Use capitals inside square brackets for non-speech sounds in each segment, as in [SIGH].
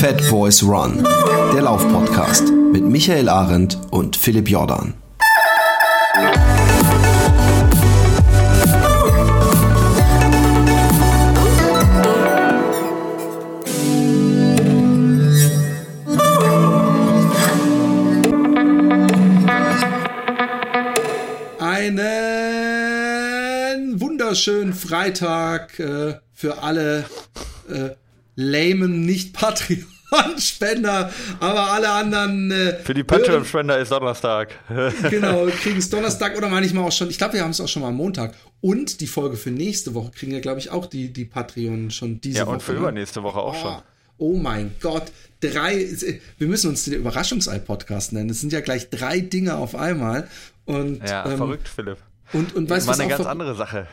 Fat Boys Run, der Laufpodcast mit Michael Arendt und Philipp Jordan. Einen wunderschönen Freitag äh, für alle äh, lamen Nicht-Patreon-Spender, [LAUGHS] aber alle anderen. Äh, Für die Patreon-Spender ist Donnerstag. [LAUGHS] genau, kriegen es Donnerstag oder manchmal auch schon. Ich glaube, wir haben es auch schon mal am Montag. Und die Folge für nächste Woche kriegen ja, glaube ich, auch die, die Patreon schon diese ja, Woche. und für ne? übernächste Woche auch oh, schon. Oh mein Gott, drei. Wir müssen uns den Überraschungsei-Podcast nennen. Es sind ja gleich drei Dinge auf einmal. Und, Ja, ähm, verrückt, Philipp. Und, und weißt du, was eine auch ganz ver- andere Sache.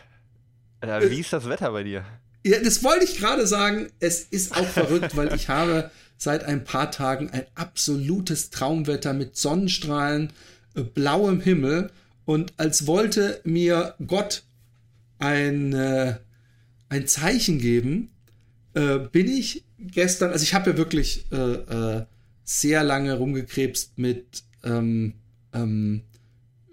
Ja, wie ist das Wetter bei dir? Ja, das wollte ich gerade sagen. Es ist auch verrückt, weil ich habe seit ein paar Tagen ein absolutes Traumwetter mit Sonnenstrahlen, äh, blauem Himmel und als wollte mir Gott ein, äh, ein Zeichen geben, äh, bin ich gestern, also ich habe ja wirklich äh, äh, sehr lange rumgekrebst mit ähm, ähm,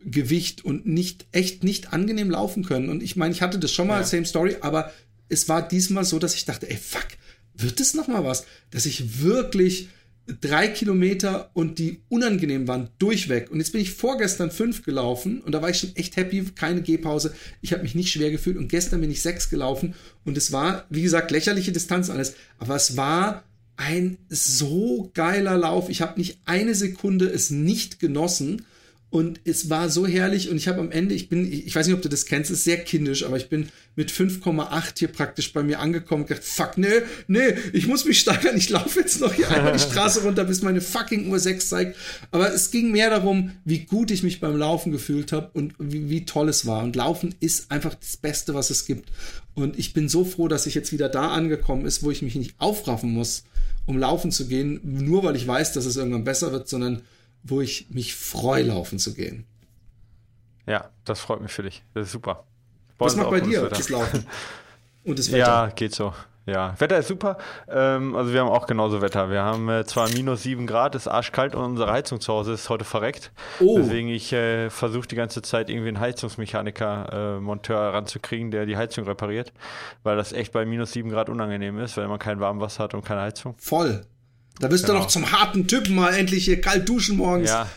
Gewicht und nicht echt nicht angenehm laufen können. Und ich meine, ich hatte das schon mal, Ja. same story, aber es war diesmal so, dass ich dachte, ey, fuck, wird es noch mal was? Dass ich wirklich drei Kilometer und die unangenehm waren, durchweg. Und jetzt bin ich vorgestern fünf gelaufen und da war ich schon echt happy, keine Gehpause. Ich habe mich nicht schwer gefühlt und gestern bin ich sechs gelaufen und es war, wie gesagt, lächerliche Distanz alles, aber es war ein so geiler Lauf. Ich habe nicht eine Sekunde es nicht genossen. Und es war so herrlich und ich habe am Ende, ich bin, ich weiß nicht, ob du das kennst, es ist sehr kindisch, aber ich bin mit 5,8 hier praktisch bei mir angekommen und gedacht, fuck, nee, nee, ich muss mich steigern, ich laufe jetzt noch hier einmal die [LAUGHS] Straße runter, bis meine fucking Uhr 6 zeigt. Aber es ging mehr darum, wie gut ich mich beim Laufen gefühlt habe und wie, wie toll es war. Und Laufen ist einfach das Beste, was es gibt. Und ich bin so froh, dass ich jetzt wieder da angekommen ist, wo ich mich nicht aufraffen muss, um laufen zu gehen, nur weil ich weiß, dass es irgendwann besser wird, sondern wo ich mich freue, laufen zu gehen. Ja, das freut mich für dich. Das ist super. Bei Was macht bei dir das Laufen? [LAUGHS] Und das Wetter? Ja, geht so. Ja, Wetter ist super. Ähm, also wir haben auch genauso Wetter. Wir haben äh, zwar minus sieben Grad, ist arschkalt und unsere Heizung zu Hause ist heute verreckt. Oh. Deswegen ich äh, versuche die ganze Zeit irgendwie einen Heizungsmechaniker, äh, Monteur ranzukriegen, der die Heizung repariert, weil das echt bei minus sieben Grad unangenehm ist, wenn man kein Warmwasser hat und keine Heizung. Voll. Da bist du Genau. noch zum harten Typen mal endlich hier kalt duschen morgens. Ja.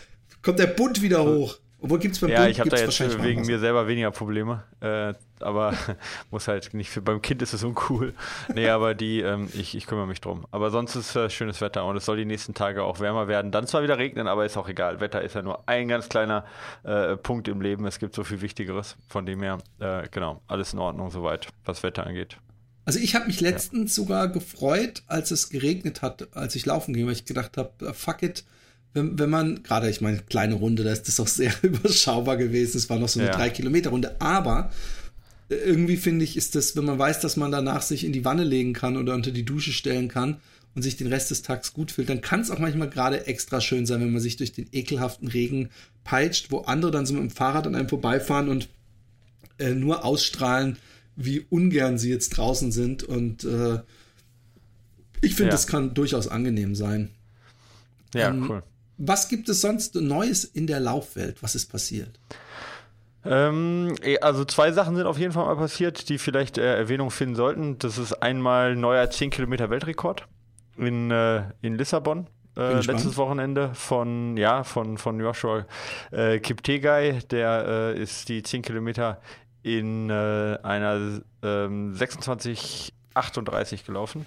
Kommt der Bund wieder hoch. Obwohl gibt's beim Ja, Bund ich habe da jetzt wahrscheinlich wegen mir selber weniger Probleme, äh, aber [LAUGHS] muss halt nicht für, beim Kind ist es uncool. Nee, [LAUGHS] aber die, ähm, ich, ich kümmere mich drum. Aber sonst ist äh, schönes Wetter und es soll die nächsten Tage auch wärmer werden. Dann zwar wieder regnen, aber ist auch egal. Wetter ist ja nur ein ganz kleiner äh, Punkt im Leben. Es gibt so viel Wichtigeres. Von dem her, äh, genau, alles in Ordnung soweit, was Wetter angeht. Also ich habe mich letztens sogar gefreut, als es geregnet hat, als ich laufen ging, weil ich gedacht habe, fuck it, wenn, wenn man, gerade ich meine, kleine Runde, da ist das auch sehr [LAUGHS] überschaubar gewesen, es war noch so eine Ja. drei Kilometer Runde, aber äh, irgendwie finde ich, ist das, wenn man weiß, dass man danach sich in die Wanne legen kann oder unter die Dusche stellen kann und sich den Rest des Tages gut fühlt, dann kann es auch manchmal gerade extra schön sein, wenn man sich durch den ekelhaften Regen peitscht, wo andere dann so mit dem Fahrrad an einem vorbeifahren und äh, nur ausstrahlen, wie ungern sie jetzt draußen sind. Und äh, ich finde, Ja. das kann durchaus angenehm sein. Ja, Ähm, cool. Was gibt es sonst Neues in der Laufwelt? Was ist passiert? Ähm, eh, also zwei Sachen sind auf jeden Fall mal passiert, die vielleicht äh, Erwähnung finden sollten. Das ist einmal neuer 10 Kilometer Weltrekord in, äh, in Lissabon. Äh, letztes Wochenende von, ja, von, von Joshua äh, Kiptegei. Der äh, ist die 10 Kilometer in äh, einer ähm, 26,38 gelaufen.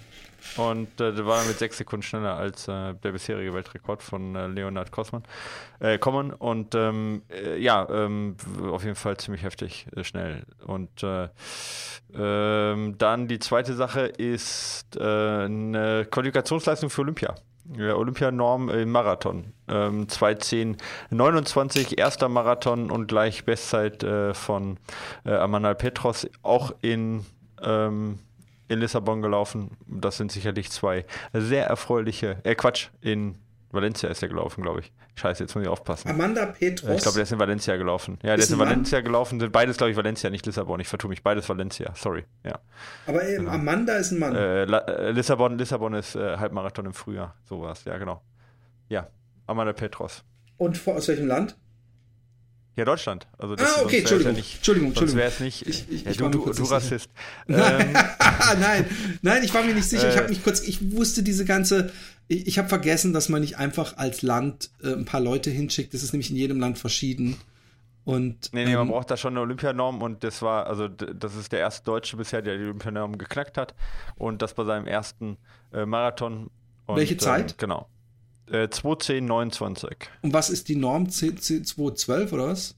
Und äh, war mit sechs Sekunden schneller als äh, der bisherige Weltrekord von äh, Leonard Kosman, äh, Common. Und ähm, äh, ja, ähm, auf jeden Fall ziemlich heftig äh, schnell. Und äh, ähm, dann die zweite Sache ist eine Qualifikationsleistung für Olympia. Olympianorm im Marathon. Ähm, 2.10.29, erster Marathon und gleich Bestzeit äh, von äh, Amanal Petros, auch in, ähm, in Lissabon gelaufen. Das sind sicherlich zwei sehr erfreuliche, äh Quatsch, in Valencia ist der gelaufen, glaube ich. Scheiße, jetzt muss ich aufpassen. Amanda Petros. Ich glaube, der ist in Valencia gelaufen. Ja, der ist, Ist in ein Mann? Valencia gelaufen. Sind beides, glaube ich, Valencia, nicht Lissabon. Ich vertue mich. Beides Valencia. Sorry. Ja. Aber ähm, Amanda ist ein Mann. Äh, äh, Lissabon, Lissabon ist äh, Halbmarathon im Frühjahr. Sowas. Ja, genau. Ja. Amanda Petros. Und vor, aus welchem Land? Ja, Deutschland. Also Ah, sonst okay, Entschuldigung. Ja nicht, Entschuldigung, Entschuldigung. wäre es nicht. Ich- ich- ja, ich du, du, du. Rassist. Ähm, [LAUGHS] nein, nein, ich war mir nicht sicher. Ich Äh. habe mich kurz, ich wusste diese ganze, ich, ich habe vergessen, dass man nicht einfach als Land äh, ein paar Leute hinschickt. Das ist nämlich in jedem Land verschieden. Und Nee, nee, man ähm, braucht da schon eine Olympianorm und das war, also das ist der erste Deutsche bisher, der die Olympianorm geknackt hat und das bei seinem ersten äh, Marathon. Und, Welche Zeit? Ähm, genau. Äh, 2.10.29. und was ist die Norm? C, C, 212 oder was?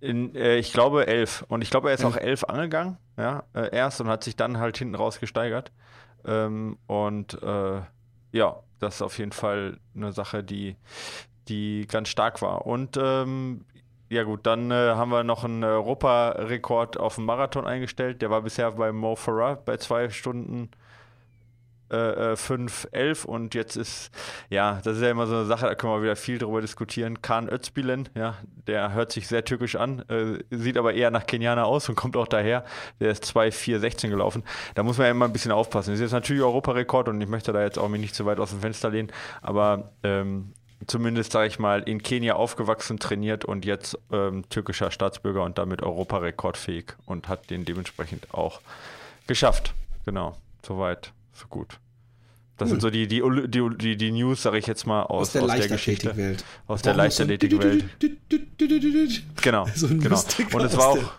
In, äh, ich glaube 11 und ich glaube, er ist Elf. auch 11 angegangen, ja, äh, erst und hat sich dann halt hinten raus gesteigert. Ähm, und äh, ja, das ist auf jeden Fall eine Sache, die, die ganz stark war. Und ähm, ja gut, dann äh, haben wir noch einen Europarekord auf dem Marathon eingestellt. Der war bisher bei Mo Farah bei zwei Stunden äh, äh, 5, 11 und jetzt ist, ja, das ist ja immer so eine Sache, da können wir wieder viel drüber diskutieren. Kan Özbilen, ja, der hört sich sehr türkisch an, äh, sieht aber eher nach Kenianer aus und kommt auch daher. Der ist 2, 4, 16 gelaufen. Da muss man ja immer ein bisschen aufpassen. Das ist jetzt natürlich Europarekord und ich möchte da jetzt auch mich nicht zu weit aus dem Fenster lehnen, aber ähm, zumindest, sage ich mal, in Kenia aufgewachsen, trainiert und jetzt ähm, türkischer Staatsbürger und damit Europarekordfähig und hat den dementsprechend auch geschafft. Genau, soweit, so gut. Das sind so die, die, die, die, News, sage ich jetzt mal, aus, Aus der aus der Geschichte. Leichtathletikwelt. Aus der Leichtathletikwelt. [LAUGHS] Genau, So ein genau. Und es war auch,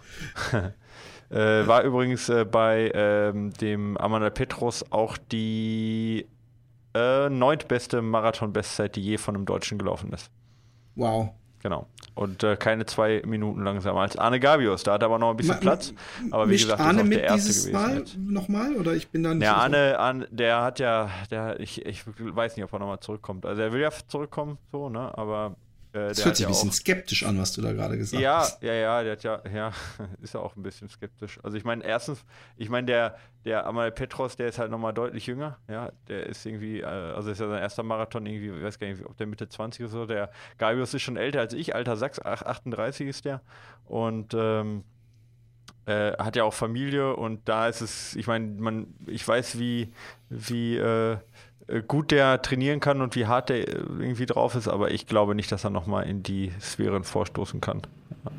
[LAUGHS] äh, war übrigens äh, bei ähm, dem Amanda Petros auch die äh, neuntbeste Marathon-Bestzeit, die je von einem Deutschen gelaufen ist. Wow. Genau. Und äh, keine zwei Minuten langsamer als Arne Gavius. Da hat er aber noch ein bisschen Ma- Platz. Aber wie gesagt, Arne ist auch mit der erste gewesen. Mal nochmal? Oder ich bin dann. Ja, Arne, Arne, der hat ja, der, ich, ich weiß nicht, ob er nochmal zurückkommt. Also er will ja zurückkommen, so, ne? Aber äh, Das hört sich ein bisschen auch, skeptisch an, was du da gerade gesagt ja, hast. ja, ja, der hat ja, ja, [LAUGHS] ist ja auch ein bisschen skeptisch. Also ich meine, erstens, ich meine, der, der Amal Petros, der ist halt nochmal deutlich jünger, ja, der ist irgendwie, äh, also ist ja sein erster Marathon irgendwie, ich weiß gar nicht, ob der Mitte 20 ist oder so, der Gabius ist schon älter als ich, alter Sachs, ach, 38 ist der und ähm, äh, hat ja auch Familie und da ist es, ich meine, man, ich weiß, wie, wie äh, gut der trainieren kann und wie hart der äh, irgendwie drauf ist, aber ich glaube nicht, dass er nochmal in die Sphären vorstoßen kann. Ja,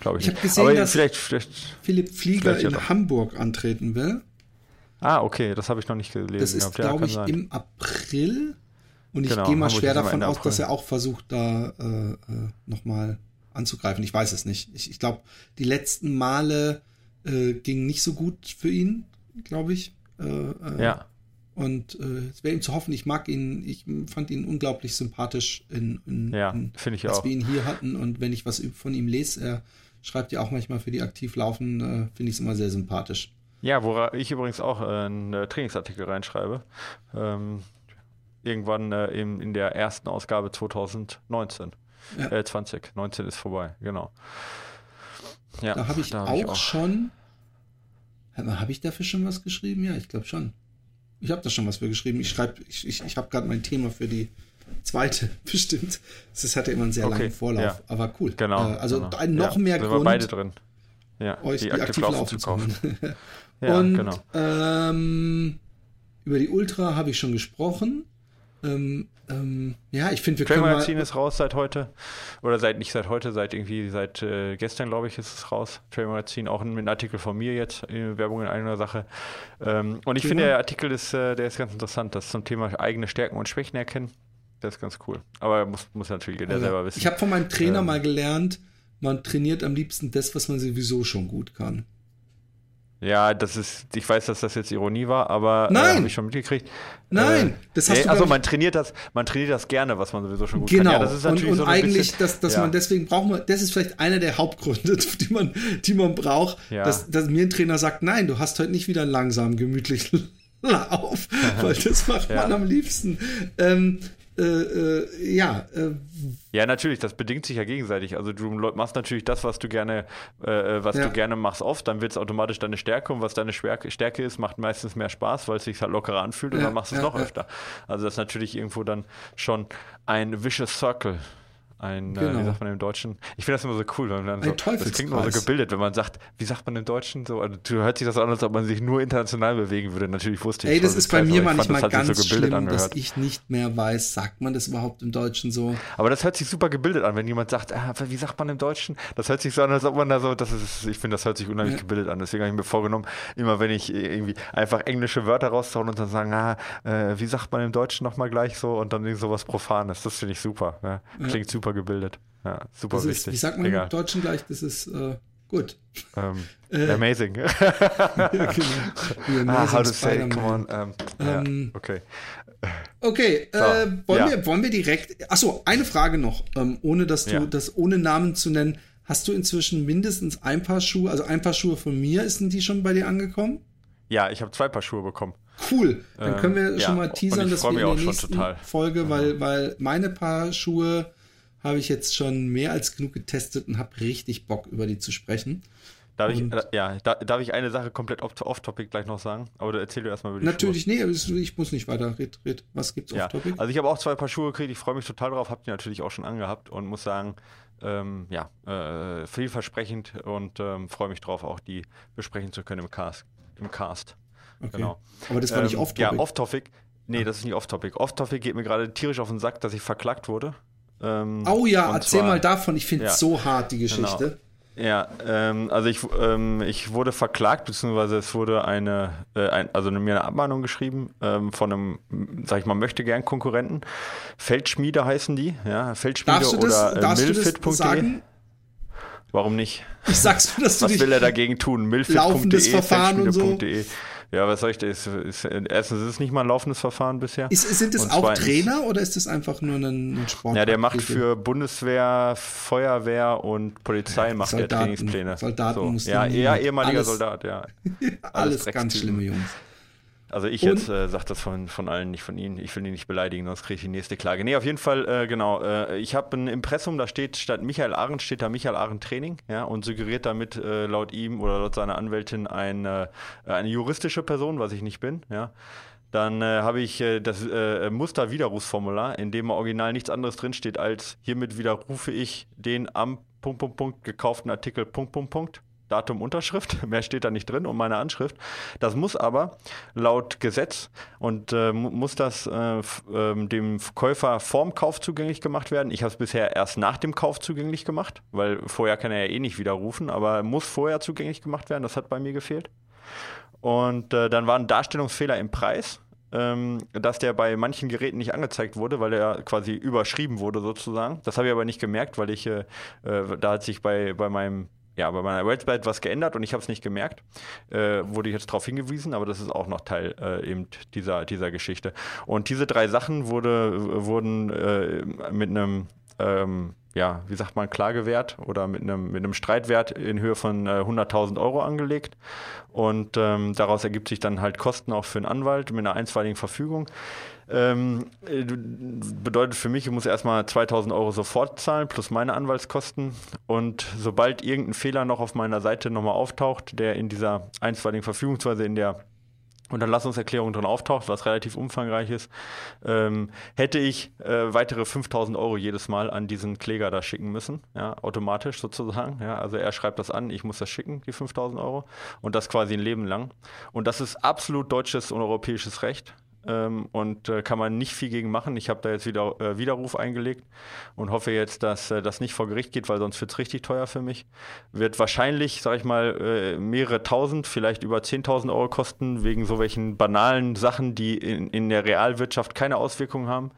glaube ich, Ich hab nicht. gesehen, aber dass- vielleicht, vielleicht, Philipp Flieger Vielleicht in. Hamburg antreten will. ah, okay, das habe ich noch nicht gelesen. Das ist. Ja, glaube ich, sein. im April. Und ich Genau, gehe mal Hamburg schwer davon aus, dass er auch versucht, da äh, äh, nochmal anzugreifen. Ich weiß es nicht. Ich, ich glaube, die letzten Male äh, gingen nicht so gut für ihn, glaube ich. Äh, äh, Ja, Und äh, es wäre ihm zu hoffen, ich mag ihn, ich fand ihn unglaublich sympathisch, in, in, ja, in, ich als auch. wir ihn hier hatten. Und wenn ich was von ihm lese, er schreibt ja auch manchmal für die aktiv laufen, äh, finde ich es immer sehr sympathisch. Ja, wo ich übrigens auch äh, einen äh, Trainingsartikel reinschreibe. Ähm, irgendwann äh, in, in der ersten Ausgabe 2019. Ja. Äh, 20. 19 ist vorbei, genau. Ja, Da habe ich, hab auch schon. Habe ich dafür schon was geschrieben? Ja, ich glaube schon. Ich habe da schon was für geschrieben. Ich schreibe, ich, ich, ich habe gerade mein Thema für die zweite [LAUGHS] bestimmt. Das hatte immer einen sehr Okay, langen Vorlauf, ja. aber cool. Genau. Äh, also genau. ein noch ja, mehr sind wir Grund, beide drin. Ja, euch die, aktiv laufen zu kaufen. [LAUGHS] [LAUGHS] Ja, Und genau. ähm, über die Ultra habe ich schon gesprochen. Ähm, ähm, ja, ich finde, wir Trail können mal, Magazin ist raus seit heute. Oder seit nicht seit heute, seit irgendwie seit äh, gestern, glaube ich, ist es raus. Trail Magazin, auch mit einem Artikel von mir jetzt, äh, Werbung in einer Sache. Ähm, und ich finde, der Artikel ist, äh, der ist ganz interessant. Das zum Thema eigene Stärken und Schwächen erkennen. Das ist ganz cool. Aber muss, muss natürlich jeder Also, selber wissen. Ich habe von meinem Trainer Ähm. mal gelernt, man trainiert am liebsten das, was man sowieso schon gut kann. Ja, das ist, ich weiß, dass das jetzt Ironie war, aber Nein! äh, habe ich schon mitgekriegt. Nein, äh, das hast nee, du, Also man trainiert das, man trainiert das gerne, was man sowieso schon gut Genau. kann. Ja, das ist und und so eigentlich, bisschen, dass, dass ja. man deswegen braucht man, das ist vielleicht einer der Hauptgründe, [LAUGHS] die man, die man braucht, Ja. dass, dass mir ein Trainer sagt, nein, du hast heute nicht wieder einen langsamen, gemütlichen [LAUGHS] Lauf, [LAUGHS] weil das macht Ja. man am liebsten. Ähm, äh, äh, ja. Äh, ja, natürlich, das bedingt sich ja gegenseitig. Also du machst natürlich das, was du gerne, äh, äh, was ja. du gerne machst, oft, dann wird es automatisch deine Stärke und was deine Stärke ist, macht meistens mehr Spaß, weil es sich halt lockerer anfühlt und ja, dann machst du es ja, noch öfter. Also das ist natürlich irgendwo dann schon ein vicious circle ein, genau. äh, wie genau. sagt man im Deutschen? Ich finde das immer so cool, wenn man dann so, das klingt immer so gebildet, wenn man sagt, wie sagt man im Deutschen so, also, du hört sich das an, als ob man sich nur international bewegen würde. Natürlich wusste ich Ey, das ist bei mir manchmal das ganz so schlimm, angehört. dass ich nicht mehr weiß, sagt man das überhaupt im Deutschen so? Aber das hört sich super gebildet an, wenn jemand sagt, ah, wie sagt man im Deutschen? Das hört sich so an, als ob man da so, das ist, ich finde, das hört sich unheimlich ja. gebildet an. Deswegen habe ich mir vorgenommen, immer wenn ich irgendwie einfach englische Wörter raushauen und dann sagen, ah, äh, wie sagt man im Deutschen nochmal gleich so und dann sowas Profanes. Das finde ich super. Ja. Klingt ja. super gebildet. Ja, super das wichtig. Ist, wie sagt man Egal. im Deutschen gleich? Das ist äh, gut. Um, ähm, [LAUGHS] äh, amazing. ja, [LAUGHS] genau. ah, how to say, come on. Um, ähm, ja, okay. Okay, so, äh, wollen, ja. wir, wollen wir direkt. Achso, eine Frage noch, ähm, ohne dass du das ohne Namen zu nennen. Hast du inzwischen mindestens ein Paar Schuhe, also ein Paar Schuhe von mir, sind die schon bei dir angekommen? Ja, ich habe zwei Paar Schuhe bekommen. Cool. Dann können wir ähm, schon mal teasern, dass wir in der nächsten Folge, weil, weil meine Paar Schuhe habe ich jetzt schon mehr als genug getestet und habe richtig Bock, über die zu sprechen. Darf ich, äh, ja, da, darf ich eine Sache komplett off-topic gleich noch sagen? Aber du erzähl dir erstmal über die Natürlich, Schuhe. nee, ich muss nicht weiter. Red, red. Was gibt's ja. off-topic? Also ich habe auch zwei Paar Schuhe gekriegt, ich freue mich total drauf, habe die natürlich auch schon angehabt und muss sagen, ähm, ja, äh, vielversprechend und ähm, freue mich drauf, auch die besprechen zu können im Cast. Im Cast. Okay. Genau. Aber das war nicht ähm, off-topic? Ja, off-topic. Nee, ah. das ist nicht off-topic. Off-topic geht mir gerade tierisch auf den Sack, dass ich verklagt wurde. Ähm, oh ja, erzähl zwar, mal davon. Ich finde es ja, so hart, die Geschichte. Genau. Ja, ähm, also ich, ähm, ich wurde verklagt, beziehungsweise es wurde eine, äh, ein, also mir eine Abmahnung geschrieben ähm, von einem, sag ich mal, möchte gern Konkurrenten. Feldschmiede heißen die, ja, Feldschmiede oder äh, milfit.de. Warum nicht? Ich sag's nur, dass du Was will er dagegen tun? Milfit.de, feldschmiede.de. Ja, was soll ich da? Ist, ist, erstens ist es nicht mal ein laufendes Verfahren bisher. Ist, sind es auch Trainer oder ist es einfach nur ein, ein Sport? Ja, der macht für Bundeswehr, Feuerwehr und Polizei macht Soldaten, der Trainingspläne. Soldaten so. Ja, eher ehemaliger alles, Soldat, ja. [LAUGHS] alles, alles ganz schlimme Jungs. Also ich jetzt äh, sage das von, von allen, nicht von Ihnen. Ich will ihn nicht beleidigen, sonst kriege ich die nächste Klage. Nee, auf jeden Fall, äh, genau. Äh, ich habe ein Impressum, da steht statt Michael Arendt steht da Michael Arendt Training, ja, und suggeriert damit äh, laut ihm oder laut seiner Anwältin eine, äh, eine juristische Person, was ich nicht bin, ja. Dann äh, habe ich das Musterwiderrufsformular, in dem original nichts anderes drinsteht als hiermit widerrufe ich den am Punkt, Punkt, Punkt gekauften Artikel Punkt, Punkt, Punkt. Datum, Unterschrift, [LAUGHS] mehr steht da nicht drin und meine Anschrift. Das muss aber laut Gesetz und äh, muss das äh, äh, dem Käufer vorm Kauf zugänglich gemacht werden. Ich habe es bisher erst nach dem Kauf zugänglich gemacht, weil vorher kann er ja eh nicht widerrufen, aber muss vorher zugänglich gemacht werden. Das hat bei mir gefehlt. Und äh, dann war ein Darstellungsfehler im Preis ähm, dass der bei manchen Geräten nicht angezeigt wurde, weil er quasi überschrieben wurde sozusagen. Das habe ich aber nicht gemerkt, weil ich, äh, äh da hat sich bei, bei meinem ja, bei meiner Website was geändert und ich habe es nicht gemerkt. Äh, wurde ich jetzt darauf hingewiesen, aber das ist auch noch Teil äh, eben dieser, dieser Geschichte. Und diese drei Sachen wurde, wurden äh, mit einem, ähm, ja, wie sagt man, Klagewert oder mit einem, mit einem Streitwert in Höhe von 100.000 äh, Euro angelegt. Und ähm, daraus ergibt sich dann halt Kosten auch für einen Anwalt mit einer einstweiligen Verfügung. Ähm, äh, bedeutet für mich, ich muss erstmal 2000 Euro sofort zahlen, plus meine Anwaltskosten. Und sobald irgendein Fehler noch auf meiner Seite nochmal auftaucht, der in dieser einstweiligen Verfügungsweise in der Unterlassungserklärung drin auftaucht, was relativ umfangreich ist, ähm, hätte ich äh, weitere 5000 Euro jedes Mal an diesen Kläger da schicken müssen, ja, automatisch sozusagen. Ja, also er schreibt das an, ich muss das schicken, die 5000 Euro, und das quasi ein Leben lang. Und das ist absolut deutsches und europäisches Recht ähm, und äh, kann man nicht viel gegen machen. Ich habe da jetzt wieder äh, Widerruf eingelegt und hoffe jetzt, dass äh, das nicht vor Gericht geht, weil sonst wird es richtig teuer für mich. Wird wahrscheinlich, sage ich mal, äh, mehrere tausend, vielleicht über 10.000 Euro kosten, wegen so welchen banalen Sachen, die in, in der Realwirtschaft keine Auswirkungen haben.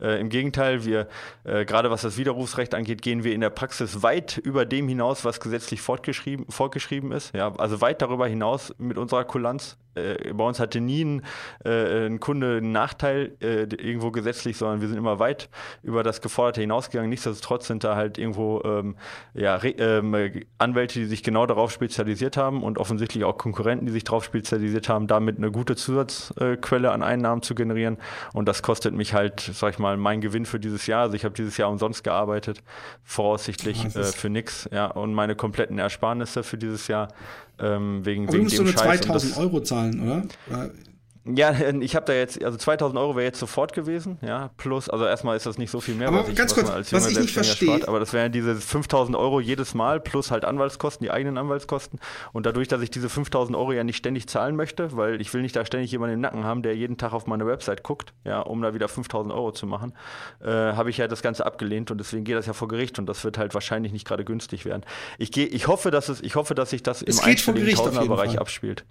Äh, Im Gegenteil, wir, äh, gerade was das Widerrufsrecht angeht, gehen wir in der Praxis weit über dem hinaus, was gesetzlich fortgeschrieben, fortgeschrieben ist. Ja, also weit darüber hinaus mit unserer Kulanz. bei uns hatte nie ein, ein Sekunde einen Nachteil äh, irgendwo gesetzlich, sondern wir sind immer weit über das Geforderte hinausgegangen. Nichtsdestotrotz sind da halt irgendwo ähm, ja, ähm, Anwälte, die sich genau darauf spezialisiert haben und offensichtlich auch Konkurrenten, die sich darauf spezialisiert haben, damit eine gute Zusatzquelle an Einnahmen zu generieren. Und das kostet mich halt, sag ich mal, mein Gewinn für dieses Jahr. Also ich habe dieses Jahr umsonst gearbeitet, voraussichtlich äh, für nichts. Ja, und meine kompletten Ersparnisse für dieses Jahr ähm, wegen, Aber wegen du musst dem so eine Scheiß. 2000 Euro zahlen, oder? oder? Ja, [LAUGHS] ich habe da jetzt, also 2000 Euro wäre jetzt sofort gewesen, ja, plus, also erstmal ist das nicht so viel mehr, aber was, ich, ganz was kurz, man als was ich nicht verstehe, spart, aber das wären diese 5000 Euro jedes Mal plus halt Anwaltskosten, die eigenen Anwaltskosten und dadurch, dass ich diese 5000 Euro ja nicht ständig zahlen möchte, weil ich will nicht da ständig jemanden im Nacken haben, der jeden Tag auf meine Website guckt, ja, um da wieder 5000 Euro zu machen, äh, habe ich ja das Ganze abgelehnt und deswegen geht das ja vor Gericht und das wird halt wahrscheinlich nicht gerade günstig werden. Ich gehe, ich hoffe, dass es, ich hoffe, dass sich das Es im einstelligen Tausenderbereich abspielt.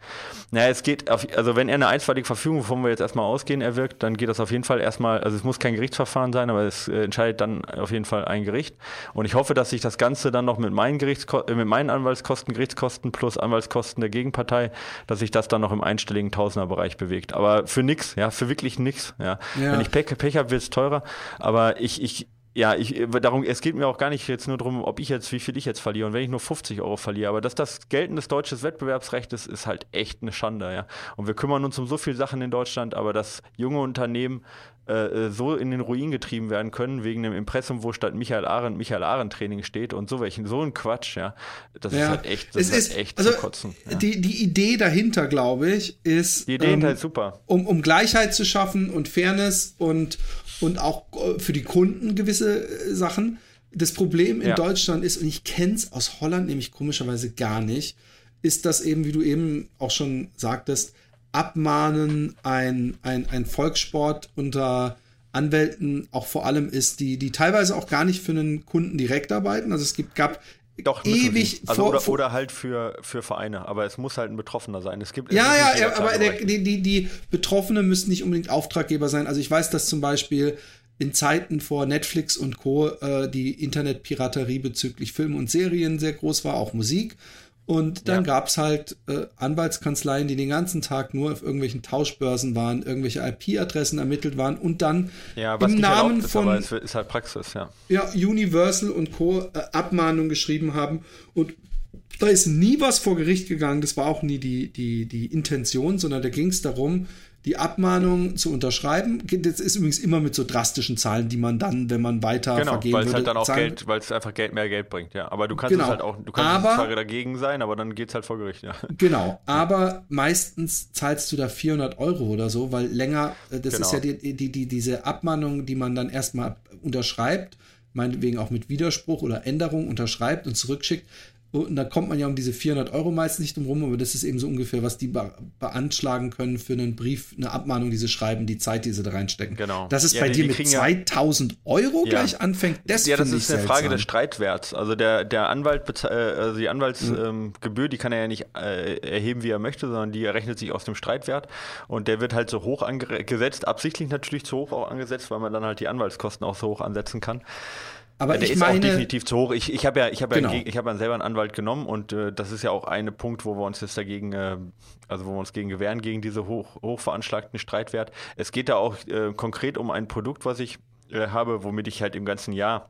Naja, es geht, auf, also wenn er eine einstweilige Verfügung, wovon wir jetzt erstmal ausgehen, erwirkt, dann geht das auf jeden Fall erstmal, also es muss kein Gerichtsverfahren sein, aber es äh, entscheidet dann auf jeden Fall ein Gericht. Und ich hoffe, dass sich das Ganze dann noch mit meinen, Gerichtsko äh, mit meinen Anwaltskosten, Gerichtskosten plus Anwaltskosten der Gegenpartei, dass sich das dann noch im einstelligen Tausenderbereich bewegt. Aber für nix, ja, für wirklich nix. Ja. Ja. Wenn ich Pech, Pech habe, wird es teurer. Aber ich, ich, ja, ich, darum, es geht mir auch gar nicht jetzt nur darum, ob ich jetzt, wie viel ich jetzt verliere und wenn ich nur 50 Euro verliere. Aber dass das geltendes deutsches Wettbewerbsrecht ist, ist halt echt eine Schande, ja. Und wir kümmern uns um so viele Sachen in Deutschland, aber dass junge Unternehmen äh, so in den Ruin getrieben werden können, wegen dem Impressum, wo statt Michael Arendt Michael Arendt Training steht und so welchen, so ein Quatsch, ja. Das ist halt echt, das es ist, halt echt also zu kotzen. Ja. die, die Idee dahinter, glaube ich, ist, Die Idee ähm, halt super. um, um Gleichheit zu schaffen und Fairness und, und auch äh, für die Kunden gewisse äh, Sachen. Das Problem in Ja. Deutschland ist, und ich kenne es aus Holland nämlich komischerweise gar nicht, ist, dass eben, wie du eben auch schon sagtest, Abmahnen ein, ein, ein Volkssport unter Anwälten auch vor allem ist, die, die teilweise auch gar nicht für einen Kunden direkt arbeiten. Also es gibt, gab Doch, ewig. Also vor- oder, oder halt für, für Vereine, aber es muss halt ein Betroffener sein. Es gibt Ja, ja, ja, aber der, die, die, die Betroffene müssen nicht unbedingt Auftraggeber sein. Also ich weiß, dass zum Beispiel in Zeiten vor Netflix und Co. Äh, die Internetpiraterie bezüglich Film und Serien sehr groß war, auch Musik. Und dann Ja. gab's halt äh, Anwaltskanzleien, die den ganzen Tag nur auf irgendwelchen Tauschbörsen waren, irgendwelche IP-Adressen ermittelt waren und dann ja, im Namen ist, von es wird- ist halt Praxis, ja. ja, Universal und Co. Äh, Abmahnungen geschrieben haben. Und da ist nie was vor Gericht gegangen. Das war auch nie die, die, die Intention, sondern da ging es darum, die Abmahnung zu unterschreiben. Das ist übrigens immer mit so drastischen Zahlen, die man dann, wenn man weiter Genau, vergehen weil es würde, halt dann auch zahlen- Geld, weil es einfach Geld mehr Geld bringt, ja. Aber du kannst Genau. es halt auch, du kannst Aber- zwar dagegen sein, aber dann geht's halt vor Gericht, ja. [LAUGHS] Genau, aber meistens zahlst du da 400 Euro oder so, weil länger, äh, das Genau. ist ja die, die, die, diese Abmahnung, die man dann erstmal unterschreibt, meinetwegen auch mit Widerspruch oder Änderung unterschreibt und zurückschickt. Und da kommt man ja um diese 400 Euro meist nicht drum rum, aber das ist eben so ungefähr, was die be beanschlagen können für einen Brief, eine Abmahnung, die sie schreiben, die Zeit, die sie da reinstecken. Genau. Dass es Ja, bei die- dir die mit kriegen ja- 2000 Euro gleich anfängt, das ja, das ist eine Frage seltsam. des Streitwerts. Also der, der Anwalt, äh, also die Anwaltsgebühr, ähm, Gebühr, die kann er ja nicht äh, erheben, wie er möchte, sondern die errechnet sich aus dem Streitwert. Und der wird halt so hoch angesetzt, absichtlich natürlich zu hoch auch angesetzt, weil man dann halt die Anwaltskosten auch so hoch ansetzen kann. Aber der ich ist auch meine, definitiv zu hoch. Ich, ich habe ja, ich habe Genau. ja, ich habe ja selber einen Anwalt genommen und äh, das ist ja auch ein Punkt, wo wir uns jetzt dagegen, äh, also wo wir uns gegen gewähren gegen diese hoch, hoch veranschlagten Streitwert. Es geht da auch äh, konkret um ein Produkt, was ich äh, habe, womit ich halt im ganzen Jahr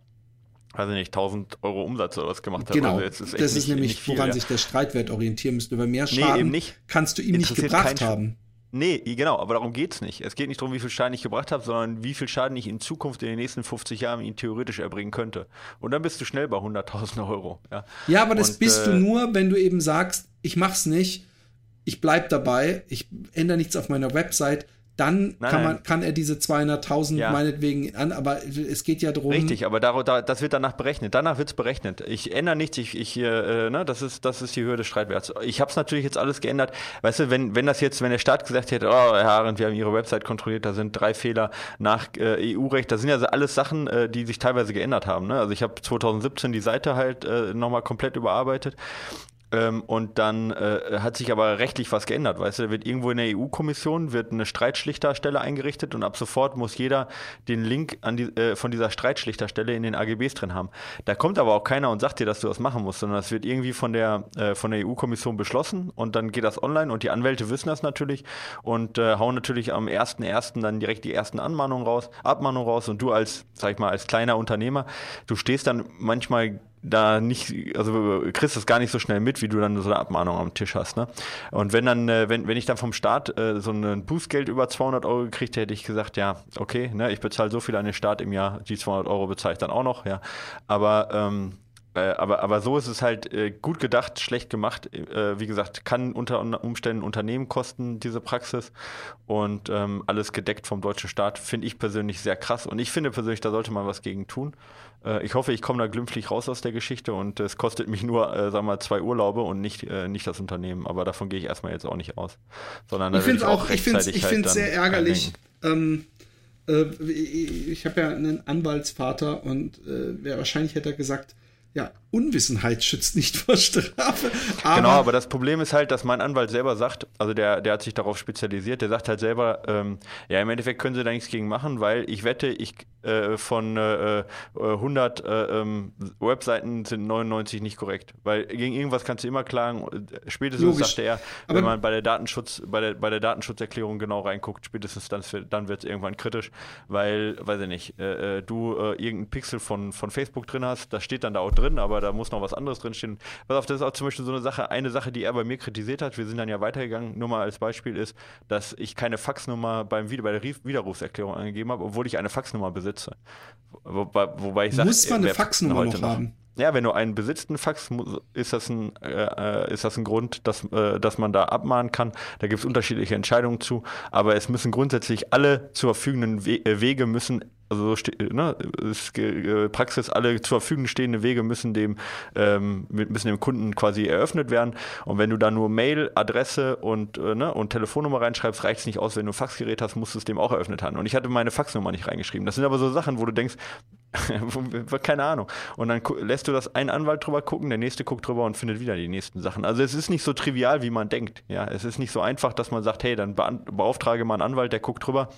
weiß ich nicht, 1000 Euro Umsatz oder was gemacht habe. Genau, Also das ist nicht- nämlich, viel, woran ja. sich der Streitwert orientieren müsste. Weil mehr Nee, Schaden eben nicht. kannst du ihm nicht gebracht haben. Nee, genau, aber darum geht's nicht. Es geht nicht darum, wie viel Schaden ich gebracht habe, sondern wie viel Schaden ich in Zukunft in den nächsten 50 Jahren ihn theoretisch erbringen könnte. Und dann bist du schnell bei 100.000 Euro. Ja, Ja, aber das Und, bist äh, du nur, wenn du eben sagst, ich mach's nicht, ich bleib dabei, ich ändere nichts auf meiner Website, dann Nein, kann, nein. man, kann er diese 200.000 Ja. meinetwegen an, aber es geht ja darum. Richtig, aber dar, da, das wird danach berechnet. Danach wird's berechnet. Ich ändere nichts, ich, ich äh, ne, das ist, das ist die Höhe des Streitwerts. Ich habe es natürlich jetzt alles geändert. Weißt du, wenn, wenn das jetzt, wenn der Staat gesagt hätte, oh, Herr Arendt, wir haben Ihre Website kontrolliert, da sind drei Fehler nach äh, EU-Recht, das sind ja alles Sachen, äh, die sich teilweise geändert haben. Ne? Also ich habe 2017 die Seite halt äh, nochmal komplett überarbeitet. Ähm, und dann äh, hat sich aber rechtlich was geändert, weißt du, da wird irgendwo in der EU-Kommission wird eine Streitschlichterstelle eingerichtet und ab sofort muss jeder den Link die, äh, von dieser Streitschlichterstelle in den AGBs drin haben. Da kommt aber auch keiner und sagt dir, dass du das machen musst, sondern das wird irgendwie von der, äh, von der EU-Kommission beschlossen und dann geht das online und die Anwälte wissen das natürlich und äh, hauen natürlich am 1.1. dann direkt die ersten Anmahnungen raus, Abmahnungen raus und du als, sag ich mal, als kleiner Unternehmer, du stehst dann manchmal da nicht, also kriegst das gar nicht so schnell mit, wie du dann so eine Abmahnung am Tisch hast. Ne? Und wenn dann, äh, wenn, wenn ich dann vom Staat äh, so ein Bußgeld über 200 Euro gekriegt hätte, hätte ich gesagt, ja, okay, ne, ich bezahle so viel an den Staat im Jahr, die 200 Euro bezahle ich dann auch noch, ja. Aber ähm, äh, aber, aber so ist es halt äh, gut gedacht, schlecht gemacht. Äh, wie gesagt, kann unter Umständen Unternehmen kosten, diese Praxis. Und ähm, alles gedeckt vom deutschen Staat, finde ich persönlich sehr krass. Und ich finde persönlich, da sollte man was gegen tun. Äh, ich hoffe, ich komme da glimpflich raus aus der Geschichte und es kostet mich nur, äh, wir mal, zwei Urlaube und nicht, äh, nicht das Unternehmen. Aber davon gehe ich erstmal jetzt auch nicht aus. Sondern ich finde es auch, ich finde es halt sehr ärgerlich. Ähm, ich habe ja einen Anwaltsvater und äh, wahrscheinlich hätte er gesagt, ja, Unwissenheit schützt nicht vor Strafe. Aber genau, aber das Problem ist halt, dass mein Anwalt selber sagt, also der, der hat sich darauf spezialisiert, der sagt halt selber, ähm, ja, im Endeffekt können sie da nichts gegen machen, weil ich wette, ich äh, von äh, 100 äh, äh, ähm, Webseiten sind 99 nicht korrekt, weil gegen irgendwas kannst du immer klagen. Spätestens Logisch. sagte er, wenn aber man bei der Datenschutz, bei der, bei der Datenschutzerklärung genau reinguckt, spätestens dann, dann wird es irgendwann kritisch, weil, weiß ich nicht, äh, äh, du irgendeinen Pixel von, von Facebook drin hast, das steht dann da auch drin, aber da muss noch was anderes drinstehen. Pass auf, das ist auch zum Beispiel so eine Sache, eine Sache, die er bei mir kritisiert hat, wir sind dann ja weitergegangen, nur mal als Beispiel ist, dass ich keine Faxnummer beim bei der Widerrufserklärung angegeben habe, obwohl ich eine Faxnummer besitze. Wobei, wobei ich sage, muss man eine Faxnummer noch haben? Ja, wenn du einen besitzt, einen Fax, ist das ein, äh, ist das ein Grund, dass, äh, dass man da abmahnen kann. Da gibt es unterschiedliche Entscheidungen zu, aber es müssen grundsätzlich alle zur verfügenden äh, Wege müssen also ne, äh, Praxis, alle zur Verfügung stehende Wege müssen dem, ähm, müssen dem Kunden quasi eröffnet werden. Und wenn du da nur Mail, Adresse und, äh, ne, und Telefonnummer reinschreibst, reicht es nicht aus. Wenn du ein Faxgerät hast, musst du es dem auch eröffnet haben. Und ich hatte meine Faxnummer nicht reingeschrieben. Das sind aber so Sachen, wo du denkst, [LAUGHS] keine Ahnung. Und dann lässt du das ein Anwalt drüber gucken, der nächste guckt drüber und findet wieder die nächsten Sachen. Also es ist nicht so trivial, wie man denkt. Ja, es ist nicht so einfach, dass man sagt, hey, dann beauftrage mal einen Anwalt, der guckt drüber.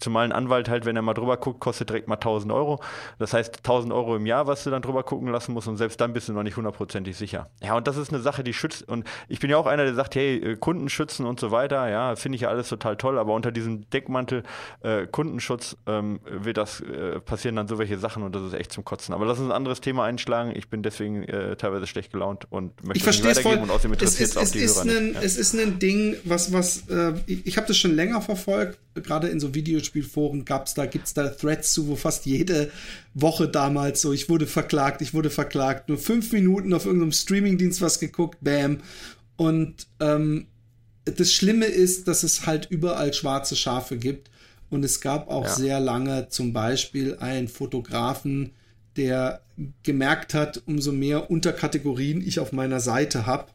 Zumal ein Anwalt halt, wenn er mal drüber guckt, kostet direkt mal 1000 Euro. Das heißt 1000 Euro im Jahr, was du dann drüber gucken lassen musst und selbst dann bist du noch nicht hundertprozentig sicher. Ja, und das ist eine Sache, die schützt. Und ich bin ja auch einer, der sagt, hey, äh, Kunden schützen und so weiter. Ja, finde ich ja alles total toll. Aber unter diesem Deckmantel äh, Kundenschutz ähm, wird das äh, passieren dann so welche Sachen und das ist echt zum Kotzen. Aber lass uns ein anderes Thema einschlagen. Ich bin deswegen äh, teilweise schlecht gelaunt und möchte ich nicht weitergeben voll. und außerdem interessiert es, es, es auch die ist Hörer ein. Ja. Es ist ein Ding, was, was äh, ich, ich habe das schon länger verfolgt. Gerade in so Videospielforen gab es da, gibt es da Threads zu, wo fast jede Woche damals so, ich wurde verklagt, ich wurde verklagt. Nur fünf Minuten auf irgendeinem Streamingdienst was geguckt, bam. Und ähm, das Schlimme ist, dass es halt überall schwarze Schafe gibt und es gab auch ja. sehr lange zum Beispiel einen Fotografen, der gemerkt hat, umso mehr Unterkategorien ich auf meiner Seite habe,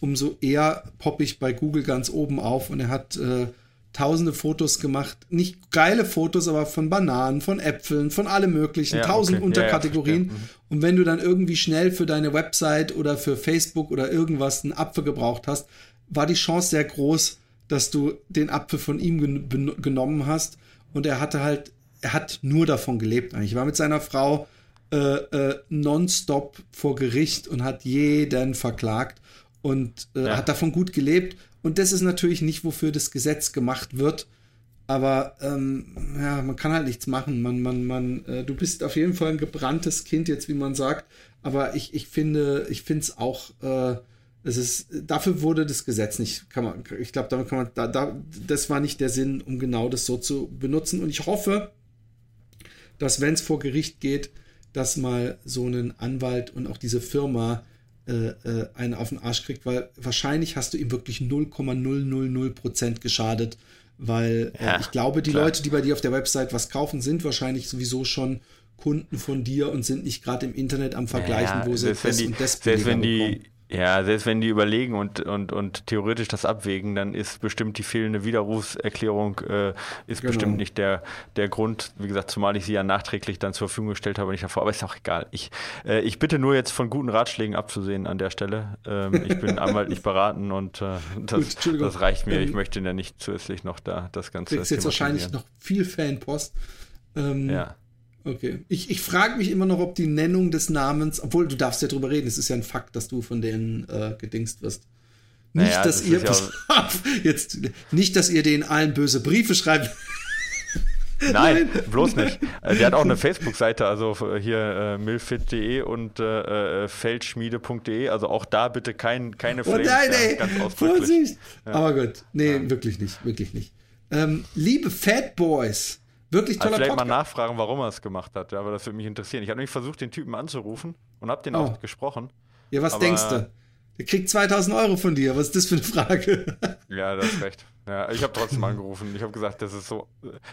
umso eher poppe ich bei Google ganz oben auf. Und er hat äh, tausende Fotos gemacht. Nicht geile Fotos, aber von Bananen, von Äpfeln, von allem möglichen. Ja, tausend okay. Unterkategorien. Ja, ja, mhm. Und wenn du dann irgendwie schnell für deine Website oder für Facebook oder irgendwas einen Apfel gebraucht hast, war die Chance sehr groß, dass du den Apfel von ihm gen genommen hast. Und er hatte halt, er hat nur davon gelebt eigentlich. Er war mit seiner Frau äh, äh, nonstop vor Gericht und hat jeden verklagt und äh, ja. hat davon gut gelebt. Und das ist natürlich nicht, wofür das Gesetz gemacht wird. Aber ähm, ja, man kann halt nichts machen. Man, man, man, äh, du bist auf jeden Fall ein gebranntes Kind, jetzt wie man sagt. Aber ich, ich finde, ich finde es auch äh, es ist, dafür wurde das Gesetz nicht, kann man, ich glaube, damit kann man, da, da, das war nicht der Sinn, um genau das so zu benutzen. Und ich hoffe, dass wenn es vor Gericht geht, dass mal so ein Anwalt und auch diese Firma äh, äh, einen auf den Arsch kriegt, weil wahrscheinlich hast du ihm wirklich 0,000% geschadet, weil äh, ja, ich glaube, die klar. Leute, die bei dir auf der Website was kaufen, sind wahrscheinlich sowieso schon Kunden von dir und sind nicht gerade im Internet am Vergleichen, ja, wo sie das und das Selbst wenn die Ja, selbst wenn die überlegen und, und, und theoretisch das abwägen, dann ist bestimmt die fehlende Widerrufserklärung äh, ist genau. bestimmt nicht der, der Grund. Wie gesagt, zumal ich sie ja nachträglich dann zur Verfügung gestellt habe, nicht davor. Aber ist auch egal. Ich, äh, ich bitte nur jetzt von guten Ratschlägen abzusehen an der Stelle. Ähm, ich bin [LAUGHS] anwaltlich beraten und äh, das, Gut, das reicht mir. Ich ähm, möchte ja nicht zusätzlich noch da das Ganze. Du jetzt wahrscheinlich noch viel Fanpost. Ähm, ja. Okay. Ich, ich frage mich immer noch, ob die Nennung des Namens, obwohl du darfst ja drüber reden, es ist ja ein Fakt, dass du von denen äh, gedingst wirst. Nicht, naja, dass das ihr, ja [LAUGHS] jetzt, nicht, dass ihr denen allen böse Briefe schreibt. [LAUGHS] Nein, bloß nicht. Äh, der hat auch eine Facebook-Seite, also hier äh, milfit.de und äh, äh feldschmiede.de. Also auch da bitte kein, keine Flames. Oh nein, ey, ja, Vorsicht! Ja. Aber gut, nee, ja. wirklich nicht, wirklich nicht. Ähm, liebe Fat Boys, Wirklich toller also Vielleicht Podcast. mal nachfragen, warum er es gemacht hat, ja, aber das würde mich interessieren. Ich habe nämlich versucht, den Typen anzurufen und habe den oh. auch gesprochen. Ja, was denkst du? Der kriegt 2000 Euro von dir. Was ist das für eine Frage? [LAUGHS] Ja, das ist recht. Ja, ich habe trotzdem angerufen. Ich habe gesagt, das ist so.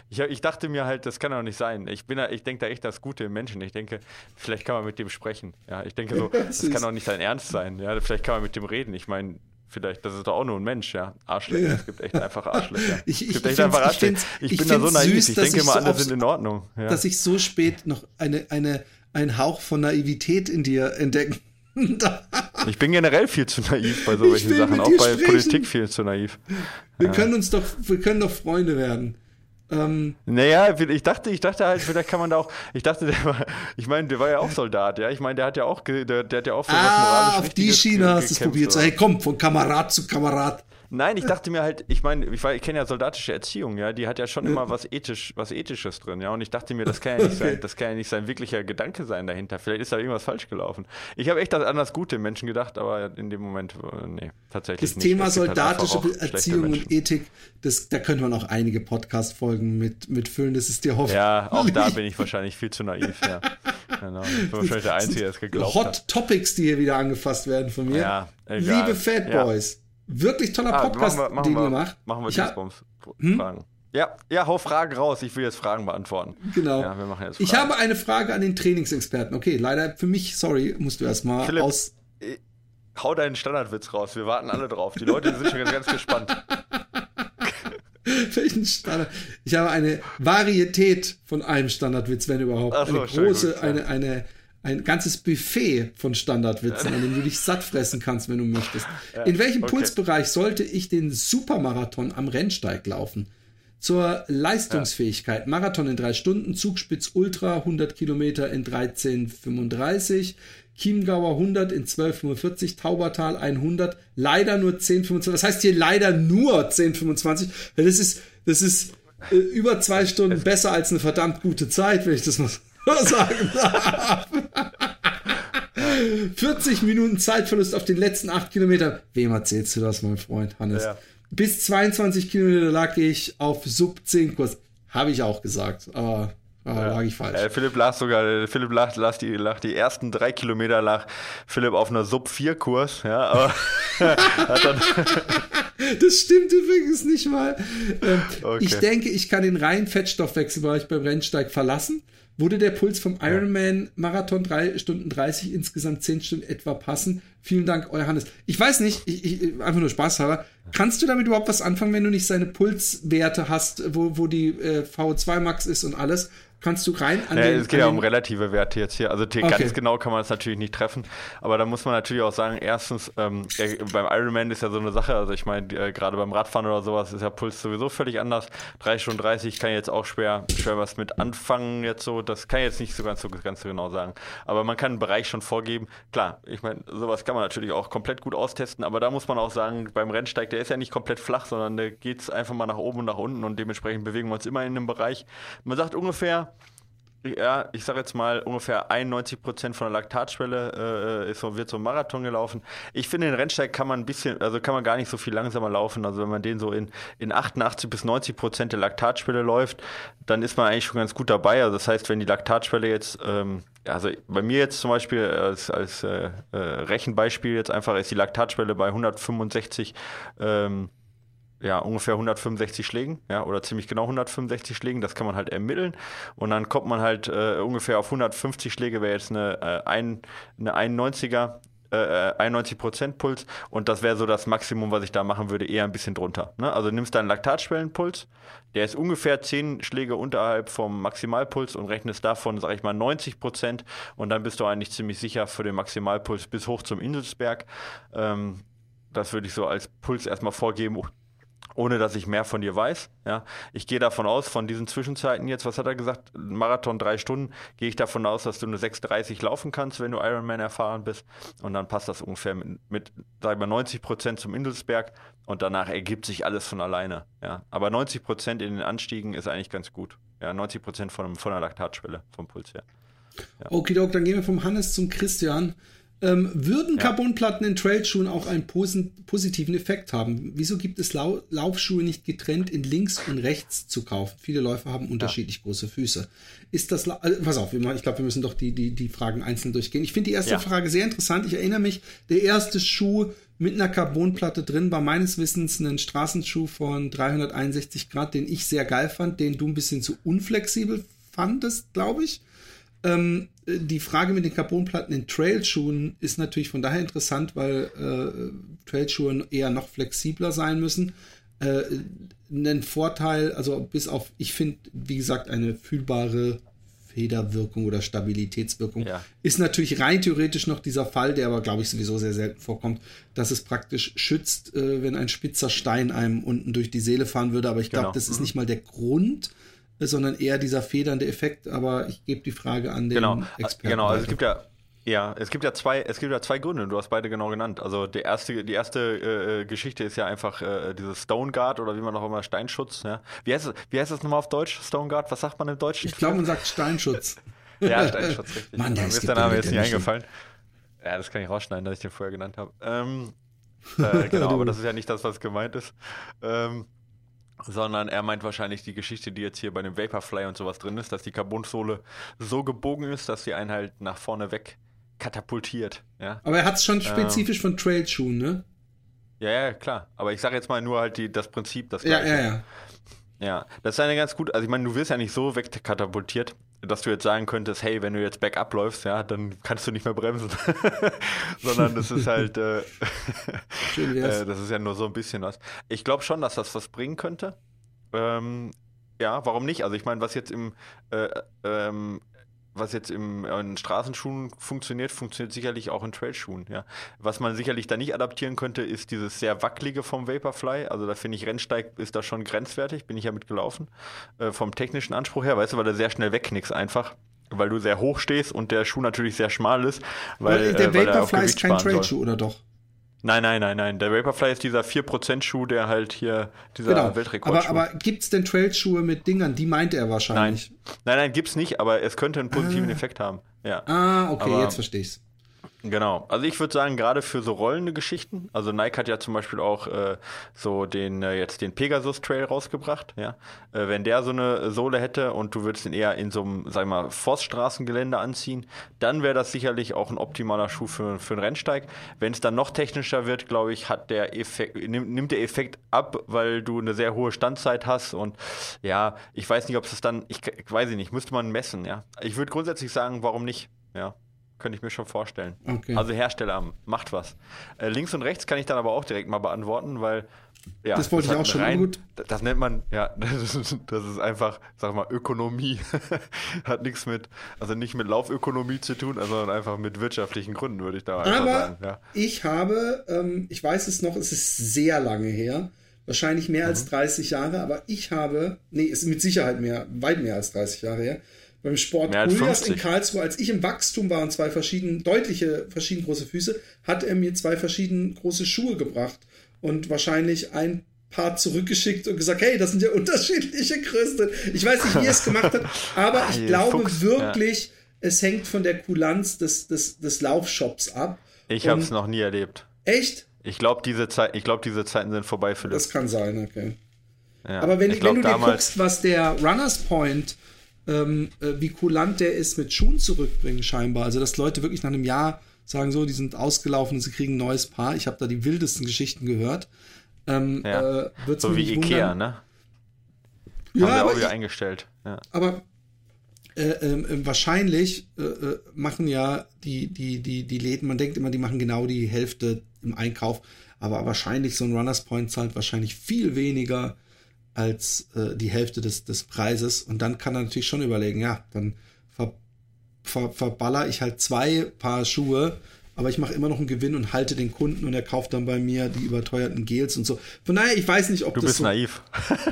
Ich, ich, dachte mir halt, das kann doch nicht sein. Ich, ich denke da echt das Gute im Menschen. Ich denke, vielleicht kann man mit dem sprechen. Ja, ich denke so, [LAUGHS] das kann doch nicht sein Ernst sein. Ja, vielleicht kann man mit dem reden. Ich meine, vielleicht, das ist doch auch nur ein Mensch, ja. Arschlöcher. Es gibt echt einfach Arschlöcher. Ich, [LAUGHS] ich, es gibt echt einfach Arschlöcher. Ich, ich, bin da so naiv. Süß, ich denke immer, so alle sind in Ordnung. Ja. Dass ich so spät noch eine, eine, einen Hauch von Naivität in dir entdecken [LAUGHS] ich bin generell viel zu naiv bei solchen Sachen, auch bei sprechen. Politik viel zu naiv. Wir ja. können uns doch, wir können doch Freunde werden. Ähm, naja, ich dachte, ich dachte halt, vielleicht kann man da auch, ich dachte, der war, ich meine, der war ja auch Soldat, ja, ich meine, der hat ja auch, der, der hat ja auch für ah, was moralisch auf die Schiene hast du es probiert, so, hey, komm, von Kamerad zu Kamerad. Nein, ich dachte mir halt, ich meine, ich, ich kenne ja soldatische Erziehung, ja, die hat ja schon immer was ethisch, was ethisches drin, ja, und ich dachte mir, das kann ja [LAUGHS] nicht sein, das kann ja nicht sein wirklicher Gedanke sein dahinter. Vielleicht ist da irgendwas falsch gelaufen. Ich habe echt an das Gute im Menschen gedacht, aber in dem Moment, äh, nee, tatsächlich das nicht. Thema halt soldatische halt Erziehung und Ethik, das, da könnte man auch einige Podcast-Folgen mit, mitfüllen, das ist dir hoffentlich. Ja, auch da [LAUGHS] bin ich wahrscheinlich viel zu naiv, ja. Genau. Ich bin wahrscheinlich der Einzige, der es geglaubt Hot hat. Hot Topics, die hier wieder angefasst werden von mir. Ja, egal. Liebe Fat Boys. Ja. Wirklich toller ah, Podcast, machen wir, machen den ihr macht. Machen wir Dingsbums. Hm? Fragen. Ja, ja, hau Fragen raus. Ich will jetzt Fragen beantworten. Genau. Ja, wir machen jetzt Ich habe eine Frage an den Trainingsexperten. Okay, leider für mich, sorry, musst du erstmal aus. Äh, hau deinen Standardwitz raus. Wir warten alle drauf. Die Leute sind schon ganz, ganz gespannt. [LAUGHS] Welchen Standard? Ich habe eine Varietät von einem Standardwitz, wenn überhaupt. So, eine große, gut, eine, eine, ein ganzes Buffet von Standardwitzen, an dem du dich satt fressen kannst, wenn du möchtest. Ja, In welchem okay. Pulsbereich sollte ich den Supermarathon am Rennsteig laufen? Zur Leistungsfähigkeit. Marathon in drei Stunden, Zugspitz Ultra 100 Kilometer in 13,35, Chiemgauer 100 in 12,45, Taubertal 100, leider nur 10,25. Das heißt hier leider nur 10,25, weil das ist, das ist äh, über zwei Stunden besser als eine verdammt gute Zeit, wenn ich das mal sagen darf. 40 Minuten Zeitverlust auf den letzten 8 Kilometern. Wem erzählst du das, mein Freund Hannes? Ja. Bis 22 Kilometer lag ich auf Sub 10 Kurs. Habe ich auch gesagt, aber ja. lag ich falsch. Äh, Philipp lag sogar, Philipp lag, lag, die, lag die ersten drei Kilometer lag Philipp auf einer Sub-4-Kurs, ja, aber [LAUGHS] hat dann Das stimmt übrigens nicht mal. Ähm, okay. Ich denke, ich kann den reinen Fettstoffwechselbereich beim Rennsteig verlassen. Wurde der Puls vom Ironman Marathon 3 Stunden 30, insgesamt 10 Stunden etwa passen? Vielen Dank, euer Hannes. Ich weiß nicht, ich, ich, einfach nur Spaß halber. Kannst du damit überhaupt was anfangen, wenn du nicht seine Pulswerte hast, wo, wo die äh, VO2 Max ist und alles? kannst du rein an nee, den, Es geht ja um relative Werte jetzt hier. Also okay. ganz genau kann man es natürlich nicht treffen. Aber da muss man natürlich auch sagen, erstens, ähm, äh, beim Ironman ist ja so eine Sache, also ich meine, äh, gerade beim Radfahren oder sowas ist ja Puls sowieso völlig anders. 3 Stunden 30 kann ich jetzt auch schwer, schwer was mit anfangen jetzt so. Das kann ich jetzt nicht so ganz, so ganz genau sagen. Aber man kann einen Bereich schon vorgeben. Klar, ich meine, sowas kann man natürlich auch komplett gut austesten, aber da muss man auch sagen, beim Rennsteig, der ist ja nicht komplett flach, sondern da geht es einfach mal nach oben und nach unten und dementsprechend bewegen wir uns immer in einem Bereich. Man sagt ungefähr, ja, ich sage jetzt mal, ungefähr 91 Prozent von der Laktatschwelle äh, ist so, wird so ein Marathon gelaufen. Ich finde, den Rennsteig kann man ein bisschen, also kann man gar nicht so viel langsamer laufen. Also wenn man den so in, in 88 bis 90 Prozent der Laktatschwelle läuft, dann ist man eigentlich schon ganz gut dabei. Also das heißt, wenn die Laktatschwelle jetzt, ähm, also bei mir jetzt zum Beispiel als, als äh, äh, Rechenbeispiel jetzt einfach ist die Laktatschwelle bei 165 ähm, ja, ungefähr 165 Schlägen, ja, oder ziemlich genau 165 Schlägen, das kann man halt ermitteln. Und dann kommt man halt äh, ungefähr auf 150 Schläge, wäre jetzt eine, äh, ein, eine 91er äh, 91% Puls und das wäre so das Maximum, was ich da machen würde, eher ein bisschen drunter. Ne? Also nimmst deinen Laktatschwellenpuls, der ist ungefähr 10 Schläge unterhalb vom Maximalpuls und rechnest davon, sag ich mal, 90% und dann bist du eigentlich ziemlich sicher für den Maximalpuls bis hoch zum Inselsberg. Ähm, das würde ich so als Puls erstmal vorgeben ohne dass ich mehr von dir weiß. Ja. Ich gehe davon aus, von diesen Zwischenzeiten jetzt, was hat er gesagt? Marathon drei Stunden, gehe ich davon aus, dass du eine 6,30 laufen kannst, wenn du Ironman erfahren bist. Und dann passt das ungefähr mit, mit sagen wir 90 Prozent zum Indelsberg und danach ergibt sich alles von alleine. Ja. Aber 90 Prozent in den Anstiegen ist eigentlich ganz gut. Ja, 90 Prozent von, von der Laktatschwelle, vom Puls her. Ja. Okay, Doc, dann gehen wir vom Hannes zum Christian. Ähm, würden ja. Carbonplatten in Trailschuhen auch einen posi positiven Effekt haben? Wieso gibt es Lau Laufschuhe nicht getrennt in links und rechts zu kaufen? Viele Läufer haben unterschiedlich ja. große Füße. Ist das, La also, pass auf, ich glaube, wir müssen doch die, die, die Fragen einzeln durchgehen. Ich finde die erste ja. Frage sehr interessant. Ich erinnere mich, der erste Schuh mit einer Carbonplatte drin war meines Wissens ein Straßenschuh von 361 Grad, den ich sehr geil fand, den du ein bisschen zu unflexibel fandest, glaube ich. Ähm, die Frage mit den Carbonplatten in Trailschuhen ist natürlich von daher interessant, weil äh, Trailschuhe eher noch flexibler sein müssen. Äh, ein Vorteil, also bis auf, ich finde, wie gesagt, eine fühlbare Federwirkung oder Stabilitätswirkung ja. ist natürlich rein theoretisch noch dieser Fall, der aber, glaube ich, sowieso sehr selten vorkommt, dass es praktisch schützt, äh, wenn ein spitzer Stein einem unten durch die Seele fahren würde. Aber ich glaube, genau. das ist mhm. nicht mal der Grund, sondern eher dieser federnde Effekt. Aber ich gebe die Frage an den genau. Experten. Genau, also es gibt ja ja, es gibt ja zwei, es gibt ja zwei Gründe. Du hast beide genau genannt. Also die erste, die erste äh, Geschichte ist ja einfach äh, dieses Stone Guard oder wie man auch immer Steinschutz. Ja. Wie heißt es? Wie heißt das nochmal auf Deutsch? Stone Guard? Was sagt man im Deutschen? Ich glaube, man sagt Steinschutz. [LAUGHS] ja, Steinschutz, richtig. Mann, der ist der Name jetzt nicht eingefallen. Ja, das kann ich rausschneiden, dass ich den vorher genannt habe. Ähm, [LAUGHS] äh, genau, aber das ist ja nicht das, was gemeint ist. Ähm, sondern er meint wahrscheinlich die Geschichte, die jetzt hier bei dem Vaporfly und sowas drin ist, dass die Carbonsohle so gebogen ist, dass sie einen halt nach vorne weg katapultiert. Ja? Aber er hat es schon spezifisch ähm, von Trailschuhen, ne? Ja, ja, klar. Aber ich sage jetzt mal nur halt die, das Prinzip, das Gleiche. Ja, ja, ja. Ja, das ist eine ganz gut, also ich meine, du wirst ja nicht so wegkatapultiert, dass du jetzt sagen könntest, hey, wenn du jetzt Backup läufst, ja, dann kannst du nicht mehr bremsen. [LAUGHS] Sondern das ist halt, äh, [LAUGHS] Schön äh, das ist ja nur so ein bisschen was. Ich glaube schon, dass das was bringen könnte. Ähm, ja, warum nicht? Also ich meine, was jetzt im äh, ähm, was jetzt im, in Straßenschuhen funktioniert, funktioniert sicherlich auch in Trailschuhen. Ja. Was man sicherlich da nicht adaptieren könnte, ist dieses sehr wackelige vom Vaporfly. Also da finde ich, Rennsteig ist da schon grenzwertig, bin ich ja mitgelaufen. Äh, vom technischen Anspruch her, weißt du, weil er sehr schnell wegknickst einfach. Weil du sehr hoch stehst und der Schuh natürlich sehr schmal ist. Weil, der äh, Vaporfly ist kein Trailschuh, oder doch? Nein, nein, nein, nein. Der Vaporfly ist dieser 4%-Schuh, der halt hier dieser genau. Weltrekord Aber, aber gibt es denn Trailschuhe mit Dingern? Die meint er wahrscheinlich. Nein, nein, nein gibt's nicht, aber es könnte einen positiven ah. Effekt haben. Ja. Ah, okay, aber, jetzt verstehe ich's. Genau. Also ich würde sagen, gerade für so rollende Geschichten, also Nike hat ja zum Beispiel auch äh, so den äh, jetzt den Pegasus Trail rausgebracht, ja. Äh, wenn der so eine Sohle hätte und du würdest ihn eher in so einem, sag ich mal, Forststraßengelände anziehen, dann wäre das sicherlich auch ein optimaler Schuh für, für einen Rennsteig. Wenn es dann noch technischer wird, glaube ich, hat der Effekt, nimmt, nimmt der Effekt ab, weil du eine sehr hohe Standzeit hast und ja, ich weiß nicht, ob es dann, ich, ich weiß nicht, müsste man messen, ja. Ich würde grundsätzlich sagen, warum nicht, ja. Könnte ich mir schon vorstellen. Okay. Also Hersteller, macht was. Äh, links und rechts kann ich dann aber auch direkt mal beantworten, weil ja, das wollte das ich auch schon rein, gut. Das nennt man, ja, [LAUGHS] das ist, das ist einfach, sag mal, Ökonomie. [LAUGHS] Hat nichts mit, also nicht mit Laufökonomie zu tun, sondern einfach mit wirtschaftlichen Gründen, würde ich da Aber sagen. Ja. ich habe, ähm, ich weiß es noch, es ist sehr lange her, wahrscheinlich mehr mhm. als 30 Jahre, aber ich habe, nee, ist mit Sicherheit mehr, weit mehr als 30 Jahre her, beim Sport Julias in Karlsruhe, als ich im Wachstum war und zwei verschieden, deutliche, verschieden große Füße, hat er mir zwei verschieden große Schuhe gebracht und wahrscheinlich ein paar zurückgeschickt und gesagt, hey, das sind ja unterschiedliche Größen. Ich weiß nicht, wie er es gemacht hat, [LAUGHS] aber ich glaube Fuchs, wirklich, ja. es hängt von der Kulanz des, des, des Laufshops ab. Ich habe es noch nie erlebt. Echt? Ich glaube, diese, Zeit, glaub, diese Zeiten sind vorbei für das. Das kann sein, okay. Ja, aber wenn, glaub, wenn du dir guckst, was der Runners Point ähm, äh, wie kulant der ist mit Schuhen zurückbringen scheinbar. Also dass Leute wirklich nach einem Jahr sagen so, die sind ausgelaufen und sie kriegen ein neues Paar. Ich habe da die wildesten Geschichten gehört. Ähm, ja. äh, so wie Ikea, wundern. ne? Ja, Haben wir aber auch wieder ich, eingestellt. Ja. Aber äh, äh, wahrscheinlich äh, äh, machen ja die, die, die, die Läden, man denkt immer, die machen genau die Hälfte im Einkauf, aber wahrscheinlich so ein Runners Point zahlt wahrscheinlich viel weniger als äh, die Hälfte des, des Preises. Und dann kann er natürlich schon überlegen, ja, dann ver, ver, verballer ich halt zwei Paar Schuhe aber ich mache immer noch einen Gewinn und halte den Kunden und er kauft dann bei mir die überteuerten Gels und so. Von daher, ich weiß nicht, ob du das. bist so naiv.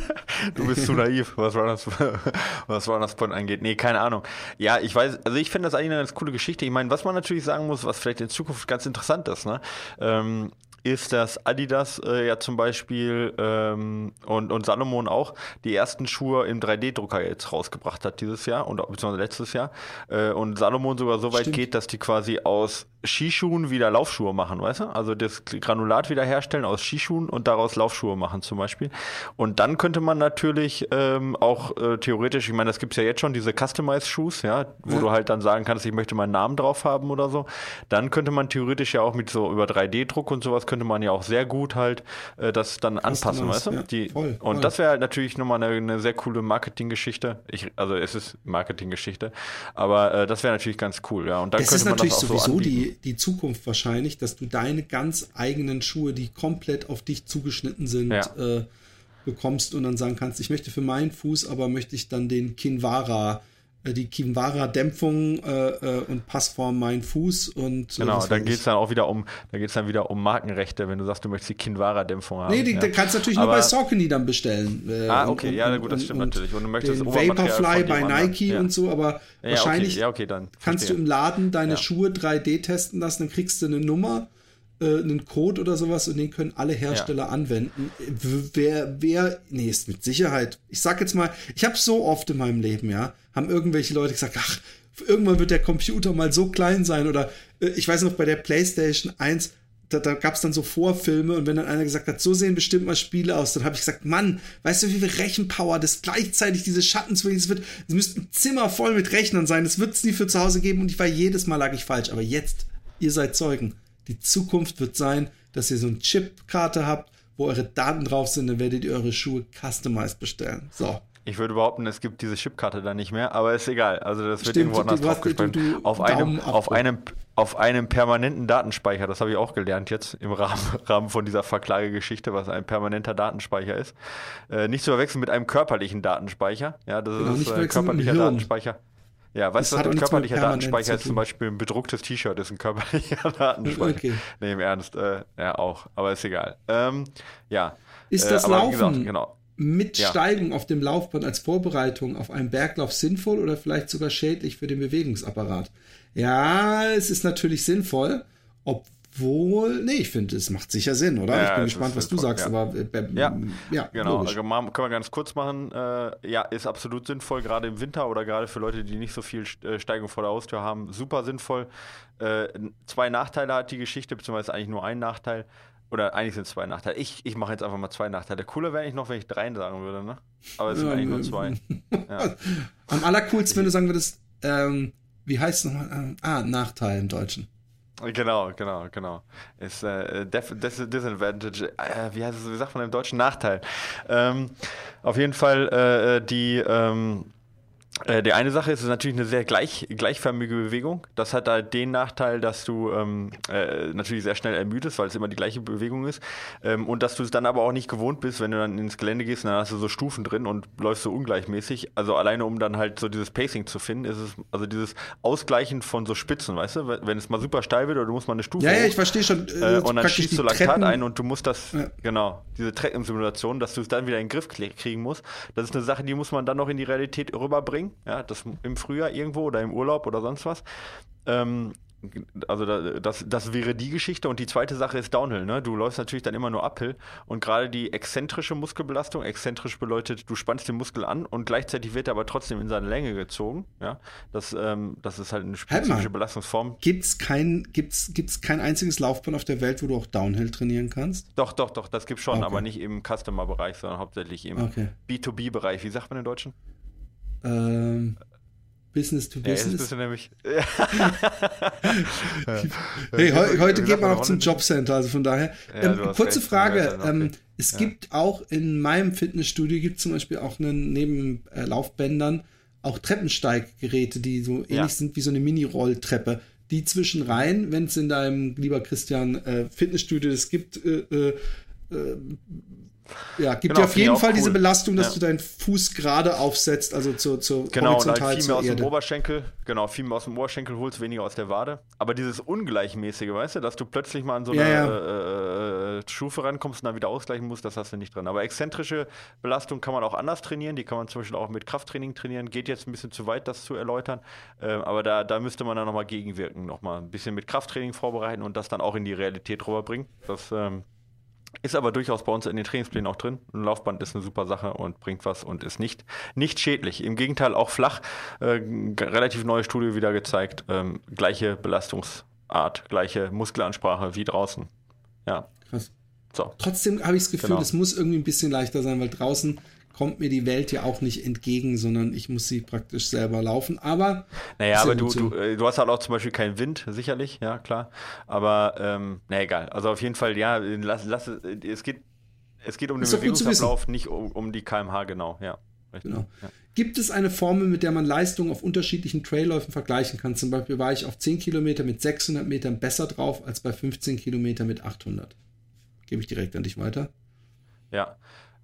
[LAUGHS] du bist zu naiv, was Runners, [LAUGHS] was Runners Point angeht. Nee, keine Ahnung. Ja, ich weiß, also ich finde das eigentlich eine ganz coole Geschichte. Ich meine, was man natürlich sagen muss, was vielleicht in Zukunft ganz interessant ist, ne? Ähm, ist, dass Adidas äh, ja zum Beispiel ähm, und, und Salomon auch die ersten Schuhe im 3D-Drucker jetzt rausgebracht hat dieses Jahr und beziehungsweise letztes Jahr. Äh, und Salomon sogar so weit Stimmt. geht, dass die quasi aus Skischuhen wieder Laufschuhe machen, weißt du? Also das Granulat wieder herstellen aus Skischuhen und daraus Laufschuhe machen zum Beispiel. Und dann könnte man natürlich ähm, auch äh, theoretisch, ich meine, das gibt es ja jetzt schon, diese Customized-Shoes, ja, wo ja. du halt dann sagen kannst, ich möchte meinen Namen drauf haben oder so. Dann könnte man theoretisch ja auch mit so über 3D-Druck und sowas könnte man ja auch sehr gut halt äh, das dann anpassen, weißt du? Ja, Die, voll, voll. Und das wäre halt natürlich nochmal eine, eine sehr coole Marketinggeschichte. Ich, also es ist Marketinggeschichte, aber äh, das wäre natürlich ganz cool, ja. Und dann das könnte man das auch sowieso so die, die Zukunft wahrscheinlich, dass du deine ganz eigenen Schuhe, die komplett auf dich zugeschnitten sind, ja. äh, bekommst und dann sagen kannst, ich möchte für meinen Fuß, aber möchte ich dann den Kinvara die Kinvara-Dämpfung äh, äh, und Passform mein Fuß und äh, genau, dann geht es dann auch wieder um, da geht dann wieder um Markenrechte, wenn du sagst, du möchtest die Kinvara-Dämpfung haben. Nee, die, ja. kannst du natürlich Aber, nur bei Saucony dann bestellen. Äh, ah, okay, und, ja, gut, das stimmt und, natürlich. Und du möchtest den Vaporfly bei Nike ja. und so, aber ja, wahrscheinlich okay. Okay, dann kannst du im Laden deine Schuhe 3D testen lassen, dann kriegst du eine Nummer äh, einen Code oder sowas und den können alle Hersteller anwenden. Wer, wer, nee, ist mit Sicherheit. Ich sag jetzt mal, ich habe so oft in meinem Leben, ja, haben irgendwelche Leute gesagt, ach, irgendwann wird der Computer mal so klein sein oder äh, ich weiß noch bei der PlayStation 1, da, da gab es dann so Vorfilme und wenn dann einer gesagt hat, so sehen bestimmt mal Spiele aus, dann habe ich gesagt, Mann, weißt du, wie viel Rechenpower das gleichzeitig diese Schattenswillen, es wird, es müsste ein Zimmer voll mit Rechnern sein, das wird es nie für zu Hause geben und ich war jedes Mal lag ich falsch, aber jetzt, ihr seid Zeugen. Die Zukunft wird sein, dass ihr so eine Chipkarte habt, wo eure Daten drauf sind, dann werdet ihr eure Schuhe customized bestellen. So. Ich würde behaupten, es gibt diese Chipkarte da nicht mehr, aber ist egal. Also das wird irgendwo anders draufgespeichert. Auf einem, auf einem, auf einem permanenten Datenspeicher, das habe ich auch gelernt jetzt im Rahmen, [LAUGHS] Rahmen von dieser Verklagegeschichte, was ein permanenter Datenspeicher ist. Äh, nicht zu verwechseln mit einem körperlichen Datenspeicher. Ja, das genau, ist äh, körperlicher Datenspeicher. Ja, weißt du, ein körperlicher Datenspeicher ist zum Beispiel ein bedrucktes T-Shirt, ist ein körperlicher [LAUGHS] Datenspeicher. Okay. Nee, im Ernst, äh, ja auch, aber ist egal. Ähm, ja. Ist das äh, Laufen gesagt, genau. Mit ja. Steigung auf dem Laufband als Vorbereitung auf einen Berglauf sinnvoll oder vielleicht sogar schädlich für den Bewegungsapparat? Ja, es ist natürlich sinnvoll, ob wohl, nee, ich finde, es macht sicher Sinn, oder? Ja, ich bin gespannt, was du sagst, ja. aber äh, ja, ja, genau. Also, können wir ganz kurz machen. Äh, ja, ist absolut sinnvoll, gerade im Winter oder gerade für Leute, die nicht so viel äh, Steigung vor der Haustür haben, super sinnvoll. Äh, zwei Nachteile hat die Geschichte, beziehungsweise eigentlich nur ein Nachteil. Oder eigentlich sind es zwei Nachteile. Ich, ich mache jetzt einfach mal zwei Nachteile. Cooler wäre ich noch, wenn ich drei sagen würde, ne? Aber es sind eigentlich nur zwei. [LAUGHS] Am allercoolsten, wenn du sagen würdest, ähm, wie heißt es nochmal? Ähm, ah, Nachteil im Deutschen. Genau, genau, genau. Ist äh, Def Disadvantage, äh, wie heißt es, wie sagt man im Deutschen? Nachteil. Ähm, auf jeden Fall äh, die ähm, äh, die eine Sache ist, es ist natürlich eine sehr gleich, gleichförmige Bewegung. Das hat halt den Nachteil, dass du ähm, äh, natürlich sehr schnell ermüdest, weil es immer die gleiche Bewegung ist. Ähm, und dass du es dann aber auch nicht gewohnt bist, wenn du dann ins Gelände gehst, dann hast du so Stufen drin und läufst so ungleichmäßig. Also alleine um dann halt so dieses Pacing zu finden, ist es, also dieses Ausgleichen von so Spitzen, weißt du? Wenn es mal super steil wird oder du musst mal eine Stufe. Ja, ja, ich verstehe schon. Äh, und dann schießt du Laktat Treppen. ein und du musst das, ja. genau, diese Treppensimulation, dass du es dann wieder in den Griff kriegen musst. Das ist eine Sache, die muss man dann noch in die Realität rüberbringen ja, das im Frühjahr irgendwo oder im Urlaub oder sonst was. Ähm, also das, das wäre die Geschichte. Und die zweite Sache ist Downhill. Ne? Du läufst natürlich dann immer nur Uphill. Und gerade die exzentrische Muskelbelastung, exzentrisch bedeutet, du spannst den Muskel an und gleichzeitig wird er aber trotzdem in seine Länge gezogen. Ja? Das, ähm, das ist halt eine spezifische Belastungsform. Gibt es kein, gibt's, gibt's kein einziges Laufbahn auf der Welt, wo du auch Downhill trainieren kannst? Doch, doch, doch, das gibt schon, okay. aber nicht im Customer-Bereich, sondern hauptsächlich im okay. B2B-Bereich. Wie sagt man in Deutschen? Ähm, Business to Business. [LAUGHS] Ja, nämlich. hey, he heute geht man auch zum Jobcenter, also von daher. Ja, ähm, kurze recht, Frage. Ähm, es ja. gibt auch in meinem Fitnessstudio gibt zum Beispiel auch einen, neben äh, Laufbändern auch Treppensteiggeräte, die so ähnlich Ja. sind wie so eine Mini-Rolltreppe. Die zwischen rein, wenn es in deinem, lieber Christian, äh, Fitnessstudio das gibt, äh, äh, äh, ja, gibt Genau, dir auf jeden Fall diese cool. Belastung, dass Ja. du deinen Fuß gerade aufsetzt, also zur, zur Genau, und halt horizontal viel mehr aus dem Erde. Oberschenkel, genau, viel mehr aus dem Oberschenkel holst, weniger aus der Wade. Aber dieses Ungleichmäßige, weißt du, dass du plötzlich mal an so eine Ja, Äh, äh, Stufe rankommst und dann wieder ausgleichen musst, das hast du nicht drin. Aber exzentrische Belastung kann man auch anders trainieren, die kann man zum Beispiel auch mit Krafttraining trainieren. Geht jetzt ein bisschen zu weit, das zu erläutern. Ähm, aber da, da müsste man dann nochmal gegenwirken, nochmal ein bisschen mit Krafttraining vorbereiten und das dann auch in die Realität rüberbringen. Das ähm, ist aber durchaus bei uns in den Trainingsplänen auch drin. Ein Laufband ist eine super Sache und bringt was und ist nicht, nicht schädlich. Im Gegenteil auch flach. Äh, relativ neue Studie wieder gezeigt. Ähm, gleiche Belastungsart, gleiche Muskelansprache wie draußen. Ja, Krass. so. Trotzdem habe ich das Gefühl, Genau. es muss irgendwie ein bisschen leichter sein, weil draußen kommt mir die Welt ja auch nicht entgegen, sondern ich muss sie praktisch selber laufen. Aber Naja, aber du, so. du, äh, du hast halt auch zum Beispiel keinen Wind, sicherlich, ja, klar. Aber, ähm, na egal. Also auf jeden Fall, ja, lass, lass, es geht, es geht um den Bewegungsablauf, nicht um, um die kmh, genau, ja. Richtig. Genau. Ja. Gibt es eine Formel, mit der man Leistungen auf unterschiedlichen Trailläufen vergleichen kann? Zum Beispiel war ich auf 10 Kilometer mit 600 Metern besser drauf als bei 15 Kilometer mit 800. Gebe ich direkt an dich weiter. Ja.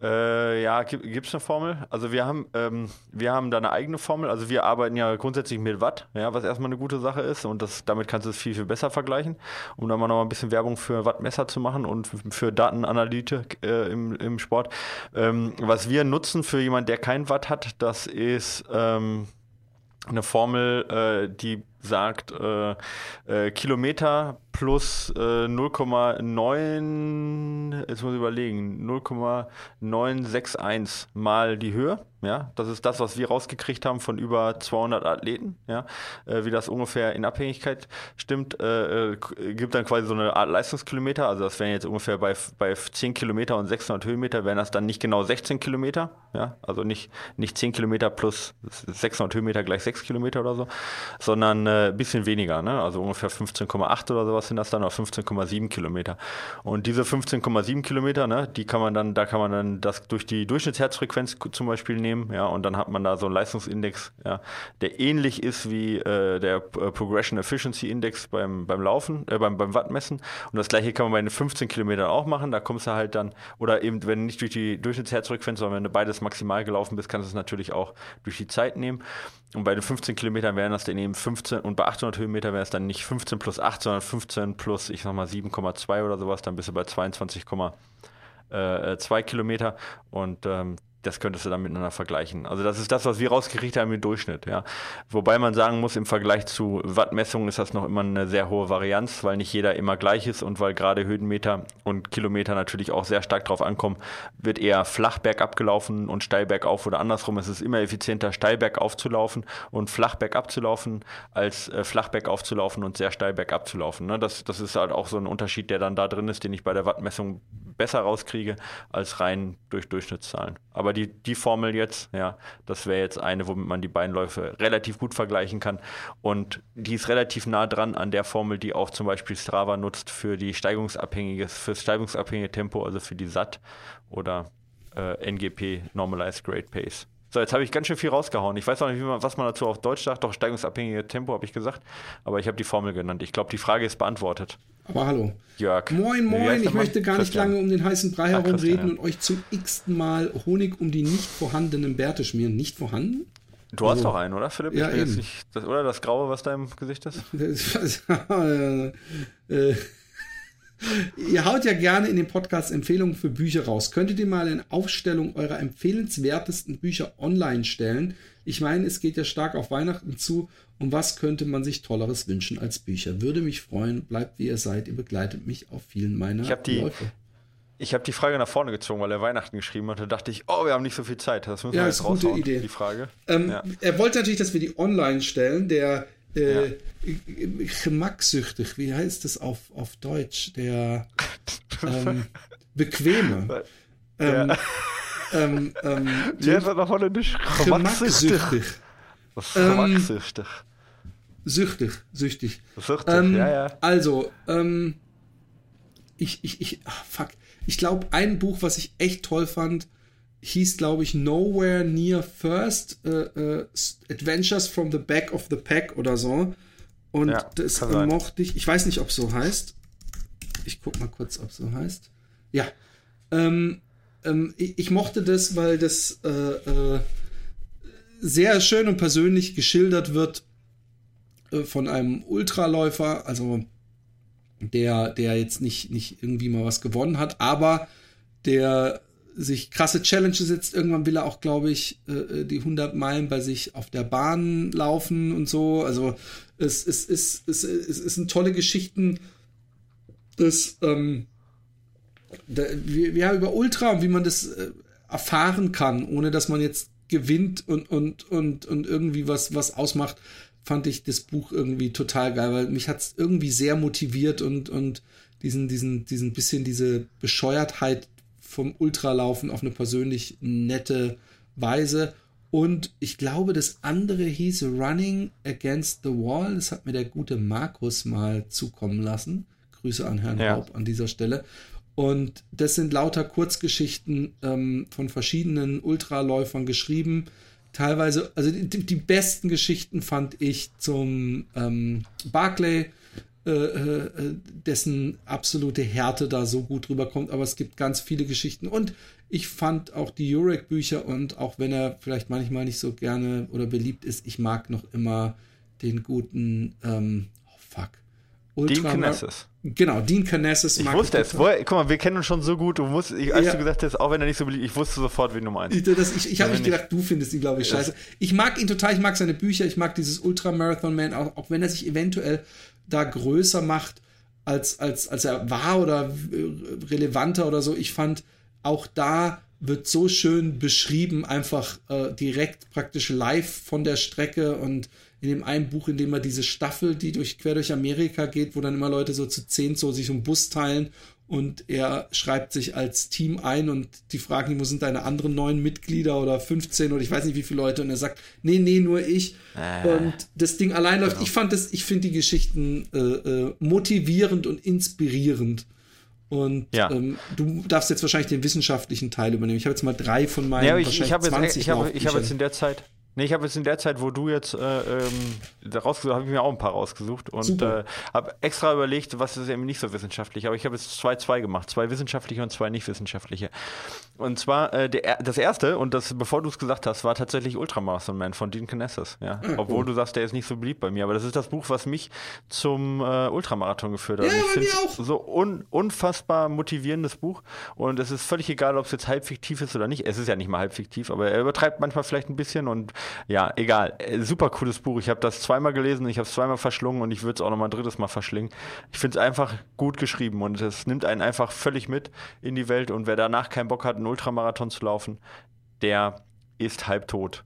Äh, ja, gibt es eine Formel? Also wir haben, ähm, wir haben da eine eigene Formel. Also wir arbeiten ja grundsätzlich mit Watt, ja, was erstmal eine gute Sache ist und das, damit kannst du es viel, viel besser vergleichen, um da mal noch ein bisschen Werbung für Wattmesser zu machen und für Datenanalytik äh, im, im Sport. Ähm, was wir nutzen für jemanden, der kein Watt hat, das ist ähm, eine Formel, äh, die sagt, äh, äh, Kilometer plus äh, 0,9, jetzt muss ich überlegen, 0,961 mal die Höhe. Ja, das ist das, was wir rausgekriegt haben von über 200 Athleten. Ja, äh, wie das ungefähr in Abhängigkeit stimmt, äh, äh, gibt dann quasi so eine Art Leistungskilometer. Also das wären jetzt ungefähr bei, bei 10 Kilometer und 600 Höhenmeter wären das dann nicht genau 16 Kilometer. Ja, also nicht, nicht 10 Kilometer plus 600 Höhenmeter gleich 6 Kilometer oder so, sondern äh, bisschen weniger. Ne? Also ungefähr 15,8 oder sowas sind das dann, oder 15,7 Kilometer. Und diese 15,7 Kilometer, ne, die kann man dann, da kann man dann das durch die Durchschnittsherzfrequenz zum Beispiel nehmen, ja, und dann hat man da so einen Leistungsindex, ja, der ähnlich ist wie äh, der äh, Progression Efficiency Index beim, beim Laufen, äh, beim, beim Wattmessen. Und das gleiche kann man bei den 15 Kilometern auch machen. Da kommst du halt dann, oder eben, wenn nicht durch die Durchschnittsherzfrequenz, sondern wenn du beides maximal gelaufen bist, kannst du es natürlich auch durch die Zeit nehmen. Und bei den 15 Kilometern wären das dann eben 15 und bei 800 Höhenmeter wäre es dann nicht 15 plus 8, sondern 15 plus, ich sag mal, 7,2 oder sowas. Dann bist du bei 22,2 Kilometer und ähm, das könntest du dann miteinander vergleichen. Also das ist das, was wir rausgekriegt haben im Durchschnitt, ja. Wobei man sagen muss, im Vergleich zu Wattmessungen ist das noch immer eine sehr hohe Varianz, weil nicht jeder immer gleich ist und weil gerade Höhenmeter und Kilometer natürlich auch sehr stark drauf ankommen, wird eher flach bergab gelaufen und steil bergauf oder andersrum. Es ist immer effizienter, steil bergauf zu laufen und flach bergab zu laufen, als äh, flach bergauf zu laufen und sehr steil bergab zu laufen. Ne? Das, das ist halt auch so ein Unterschied, der dann da drin ist, den ich bei der Wattmessung besser rauskriege als rein durch Durchschnittszahlen. Aber die, die Formel jetzt, ja, das wäre jetzt eine, womit man die beiden Läufe relativ gut vergleichen kann. Und die ist relativ nah dran an der Formel, die auch zum Beispiel Strava nutzt für die steigungsabhängige, fürs steigungsabhängige Tempo, also für die SAT oder äh, NGP Normalized Grade Pace. So, jetzt habe ich ganz schön viel rausgehauen. Ich weiß auch nicht, man, was man dazu auf Deutsch sagt. Doch, steigungsabhängige Tempo habe ich gesagt. Aber ich habe die Formel genannt. Ich glaube, die Frage ist beantwortet. Aber hallo. Jörg. Moin, moin. Ich möchte gar nicht Christian. lange um den heißen Brei Ah, herumreden und euch zum x-ten Mal Honig um die nicht vorhandenen Bärte schmieren. Nicht vorhanden? Du hast Also- doch einen, oder, Philipp? Ja, ich eben. nicht, das, oder das Graue, was da im Gesicht ist? [LAUGHS] äh, ihr haut ja gerne in den Podcast Empfehlungen für Bücher raus. Könntet ihr mal eine Aufstellung eurer empfehlenswertesten Bücher online stellen? Ich meine, es geht ja stark auf Weihnachten zu. Und was könnte man sich Tolleres wünschen als Bücher? Würde mich freuen. Bleibt wie ihr seid. Ihr begleitet mich auf vielen meiner Ich hab die- Läufe. Ich habe die Frage nach vorne gezogen, weil er Weihnachten geschrieben hat. Da dachte ich, oh, wir haben nicht so viel Zeit. Das müssen Ja, wir ist jetzt eine gute raushauen, Idee. die Frage. Ähm, Ja. Er wollte natürlich, dass wir die online stellen. Der äh, Ja. gemacksüchtig, wie heißt das auf, auf Deutsch? Der [LAUGHS] ähm, bequeme. Ähm, Ja. [LAUGHS] ähm, ähm, Wie heißt das auf Was Ähm. Süchtig, süchtig. Süchtig, Ähm, ja, ja. Also, ähm, ich, ich, ich, ah, fuck. Ich glaube, ein Buch, was ich echt toll fand, hieß, glaube ich, Nowhere Near First äh, äh, Adventures from the Back of the Pack oder so. Und Ja, das mochte ich. Ich weiß nicht, ob es so heißt. Ich guck mal kurz, ob es so heißt. Ja. Ähm, ähm, ich, ich mochte das, weil das äh, äh, sehr schön und persönlich geschildert wird äh, von einem Ultraläufer, also der, der jetzt nicht, nicht irgendwie mal was gewonnen hat, aber der sich krasse Challenges setzt. Irgendwann will er auch, glaube ich, äh, die 100 Meilen bei sich auf der Bahn laufen und so. Also es, es, es, es, es, es sind tolle Geschichten. Das, ähm, da, wir, wir über Ultra und wie man das äh, erfahren kann, ohne dass man jetzt gewinnt und, und, und, und irgendwie was, was ausmacht, fand ich das Buch irgendwie total geil, weil mich hat es irgendwie sehr motiviert und, und diesen, diesen, diesen bisschen diese Bescheuertheit vom Ultralaufen auf eine persönlich nette Weise. Und ich glaube, das andere hieß Running Against the Wall. Das hat mir der gute Markus mal zukommen lassen. Grüße an Herrn Ja. Raub an dieser Stelle. Und das sind lauter Kurzgeschichten ähm, von verschiedenen Ultraläufern geschrieben. Teilweise, also die, die besten Geschichten fand ich zum ähm, Barclay, äh, äh, dessen absolute Härte da so gut rüberkommt. Aber es gibt ganz viele Geschichten. Und ich fand auch die Jurek-Bücher und auch wenn er vielleicht manchmal nicht so gerne oder beliebt ist, ich mag noch immer den guten, ähm, oh fuck. Dean Ultra- Knesses. Genau, Dean Canessis Ich wusste es. Woher, guck mal, wir kennen uns schon so gut. Du musst, ich, als Ja. du gesagt hast, auch wenn er nicht so beliebt, ich wusste sofort, wen du meinst. Ich, das, ich, ich habe nicht ich- gedacht, du findest ihn, glaube ich, scheiße. Ich mag ihn total, ich mag seine Bücher, ich mag dieses Ultramarathon Man, auch, auch wenn er sich eventuell da größer macht, als, als, als er war oder äh, relevanter oder so. Ich fand, auch da wird so schön beschrieben, einfach äh, direkt praktisch live von der Strecke und in dem einen Buch, in dem er diese Staffel, die durch quer durch Amerika geht, wo dann immer Leute so zu zehn so sich um Bus teilen und er schreibt sich als Team ein und die fragen ihn, wo sind deine anderen neun Mitglieder oder 15 oder ich weiß nicht wie viele Leute und er sagt, nee, nee, nur ich. Äh, und das Ding allein läuft. Ich fand das, ich finde die Geschichten äh, äh, motivierend und inspirierend. Und Ja. ähm, du darfst jetzt wahrscheinlich den wissenschaftlichen Teil übernehmen. Ich habe jetzt mal drei von meinen Ja, ich, wahrscheinlich ich habe jetzt, 20 ich habe Laufbüchern. jetzt in der Zeit, nee, ich habe jetzt in der Zeit, wo du jetzt äh, ähm, rausgesucht, habe ich mir auch ein paar rausgesucht und äh, habe extra überlegt, was ist eben nicht so wissenschaftlich. Aber ich habe jetzt zwei, zwei gemacht, zwei wissenschaftliche und zwei nicht wissenschaftliche. Und zwar äh, der, das erste und das, bevor du es gesagt hast, war tatsächlich Ultramarathon Man von Dean Knesses. Ja, Ah, obwohl cool. du sagst, der ist nicht so beliebt bei mir, aber das ist das Buch, was mich zum äh, Ultramarathon geführt hat. Ja, Und ich find's auch. so un, unfassbar motivierendes Buch und es ist völlig egal, ob es jetzt halb fiktiv ist oder nicht. Es ist ja nicht mal halb fiktiv, aber er übertreibt manchmal vielleicht ein bisschen und ja, egal. Äh, Super cooles Buch. Ich habe das zweimal gelesen, ich habe es zweimal verschlungen und ich würde es auch noch mal ein drittes Mal verschlingen. Ich finde es einfach gut geschrieben und es nimmt einen einfach völlig mit in die Welt und wer danach keinen Bock hat, einen Ultramarathon zu laufen, der ist halb tot.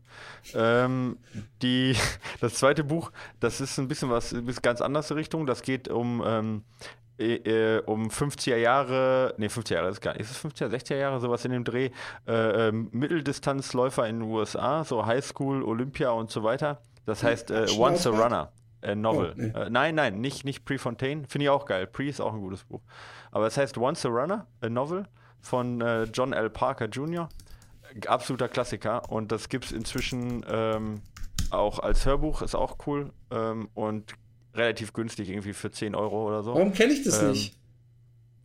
Ähm, die, [LAUGHS] das zweite Buch, das ist ein bisschen was, ein ganz anders Richtung. Das geht um, ähm, äh, äh, um 50er Jahre, nee, 50er Jahre ist gar nicht, ist es 50er, 60er Jahre, sowas in dem Dreh, äh, ähm, Mitteldistanzläufer in den USA, so Highschool, Olympia und so weiter. Das heißt äh, Once a? Runner. A Novel. Oh, nee. äh, nein, nein, nicht, nicht Prefontaine. Finde ich auch geil. Pre ist auch ein gutes Buch. Aber es heißt Once a Runner, a Novel von äh, John L. Parker Jr. Absoluter Klassiker. Und das gibt es inzwischen ähm, auch als Hörbuch, ist auch cool. Ähm, und relativ günstig, irgendwie für 10 Euro oder so. Warum kenne ich das Ähm, nicht?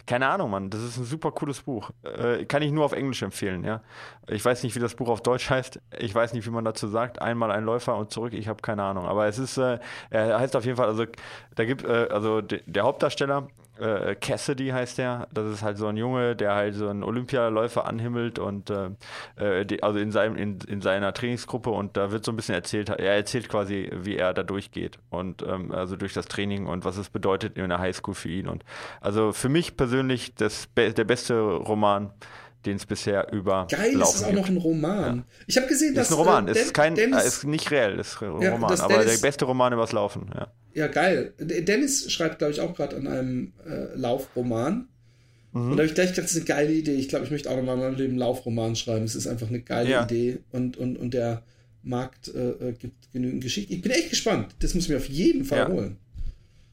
Keine Ahnung, Mann. Das ist ein super cooles Buch. Äh, kann ich nur auf Englisch empfehlen, ja. Ich weiß nicht, wie das Buch auf Deutsch heißt. Ich weiß nicht, wie man dazu sagt. Einmal ein Läufer und zurück. Ich habe keine Ahnung. Aber es ist, äh, er heißt auf jeden Fall, also da gibt, äh, also de, der Hauptdarsteller, äh, Cassidy heißt der. Das ist halt so ein Junge, der halt so einen Olympialäufer anhimmelt und äh, äh, die, also in, seinem, in, in seiner Trainingsgruppe und da wird so ein bisschen erzählt, er erzählt quasi, wie er da durchgeht und ähm, also durch das Training und was es bedeutet in der Highschool für ihn und also für mich persönlich das der beste Roman, den es bisher über Geil, es ist auch noch ein Roman. Ich habe gesehen, dass ist ein Roman, äh, es ist kein, Dennis, ist nicht reell, ist ein Ja, Roman, aber Dennis- der beste Roman übers Laufen, ja. Ja, geil. Dennis schreibt, glaube ich, auch gerade an einem äh, Laufroman. Mhm. Und da habe ich gleich gedacht, das ist eine geile Idee. Ich glaube, ich möchte auch nochmal in meinem Leben einen Laufroman schreiben. Es ist einfach eine geile Ja. Idee. Und, und, und der Markt äh, äh, gibt genügend Geschichte. Ich bin echt gespannt. Das muss ich mir auf jeden Fall Ja. holen.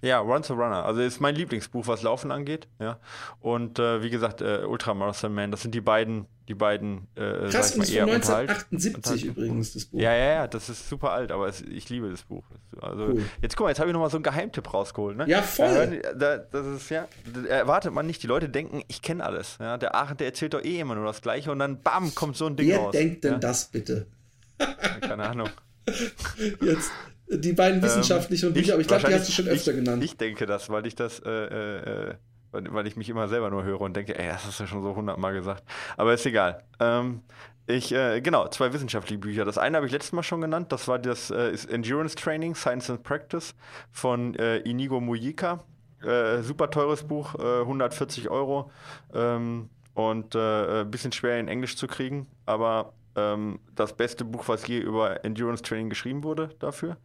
Ja, Run to Runner. Also ist mein Lieblingsbuch, was Laufen angeht. Ja. Und äh, wie gesagt, äh, Ultramarathon Man, das sind die beiden, die beiden, äh, Krass, und ist von 1978 übrigens, das Buch. Ja, ja, ja, das ist super alt, aber es, ich liebe das Buch. Also, cool. jetzt guck mal, jetzt habe ich nochmal so einen Geheimtipp rausgeholt. Ne? Ja, voll. Da, das ist, ja, erwartet man nicht. Die Leute denken, ich kenne alles. Ja? Der Aachen, der erzählt doch eh immer nur das Gleiche und dann bam, kommt so ein Ding Wer raus. Wer denkt denn ja? das bitte? Keine Ahnung. [LAUGHS] Jetzt, die beiden wissenschaftlichen ähm, Bücher, aber ich glaube, die hast du schon öfter ich, genannt. Ich denke das, weil ich das, äh, äh, weil, weil, ich mich immer selber nur höre und denke, ey, das hast du ja schon so hundertmal gesagt. Aber ist egal. Ähm, ich, äh, genau, zwei wissenschaftliche Bücher. Das eine habe ich letztes Mal schon genannt, das war das äh, Endurance Training, Science and Practice von äh, Inigo Mujika. Äh, super teures Buch, 140 Euro. Ähm, und ein bisschen schwer in Englisch zu kriegen, aber ähm, das beste Buch, was je über Endurance Training geschrieben wurde dafür.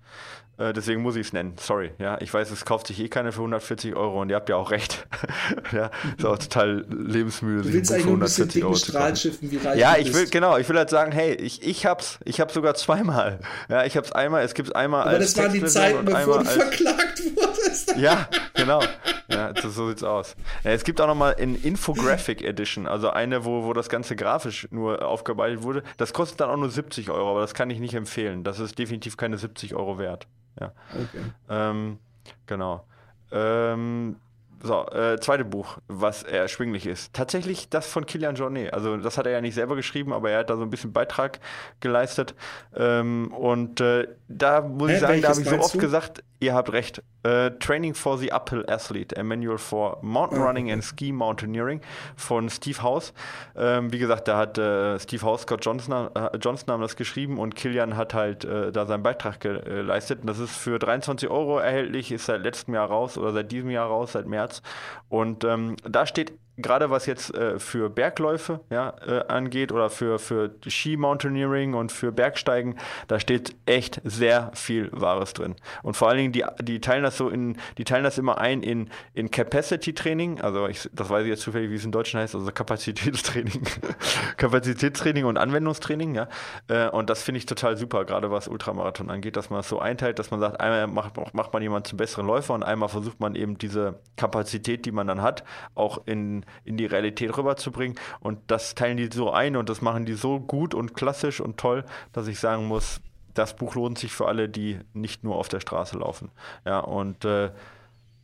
Äh, deswegen muss ich es nennen. Sorry. Ja, ich weiß, es kauft sich eh keiner für 140 Euro und ihr habt ja auch recht. [LAUGHS] ja, ist auch total lebensmüde. Eigentlich nur ein bisschen Dinge Strahlschiffen, wie reich Ja, ich will, genau, ich will halt sagen, hey, ich, ich hab's, ich hab's sogar zweimal. Ja, ich hab's einmal, es gibt's einmal Aber als. Aber das waren die Zeiten, bevor du verklagt wurdest. ja, genau. Ja, so sieht's aus. Ja, es gibt auch nochmal in Infographic Edition, also eine, wo, wo das Ganze grafisch nur aufgearbeitet wurde. Das kostet dann auch nur 70 Euro, aber das kann ich nicht empfehlen. Das ist definitiv keine 70 Euro wert. Ja. Okay. Ähm, genau. Ähm, so, äh, zweite Buch, was erschwinglich ist. Tatsächlich das von Kilian Jornet. Also das hat er ja nicht selber geschrieben, aber er hat da so ein bisschen Beitrag geleistet. Ähm, und äh, da muss Hä, ich sagen, da habe ich so oft du? gesagt, ihr habt recht. Uh, Training for the Uphill Athlete, a Manual for Mountain Running and Ski Mountaineering von Steve House. Ähm, wie gesagt, da hat äh, Steve House, Scott Johnson, äh, Johnson haben das geschrieben und Kilian hat halt äh, da seinen Beitrag geleistet. Und das ist für 23 Euro erhältlich, ist seit letztem Jahr raus oder seit diesem Jahr raus, seit März. Und ähm, da steht gerade was jetzt äh, für Bergläufe ja, äh, angeht oder für, für Ski-Mountaineering und für Bergsteigen, da steht echt sehr viel Wahres drin. Und vor allen Dingen, die, die teilen das so in, die teilen das immer ein in, in Capacity-Training, also ich, das weiß ich jetzt zufällig, wie es in Deutschen heißt, also Kapazitätstraining. [LAUGHS] Kapazitätstraining und Anwendungstraining, ja. Äh, und das finde ich total super, gerade was Ultramarathon angeht, dass man es so einteilt, dass man sagt, einmal macht, macht man jemanden zum besseren Läufer und einmal versucht man eben diese Kapazität, die man dann hat, auch in in, die Realität rüberzubringen. Und das teilen die so ein und das machen die so gut und klassisch und toll, dass ich sagen muss, das Buch lohnt sich für alle, die nicht nur auf der Straße laufen. Ja, und äh,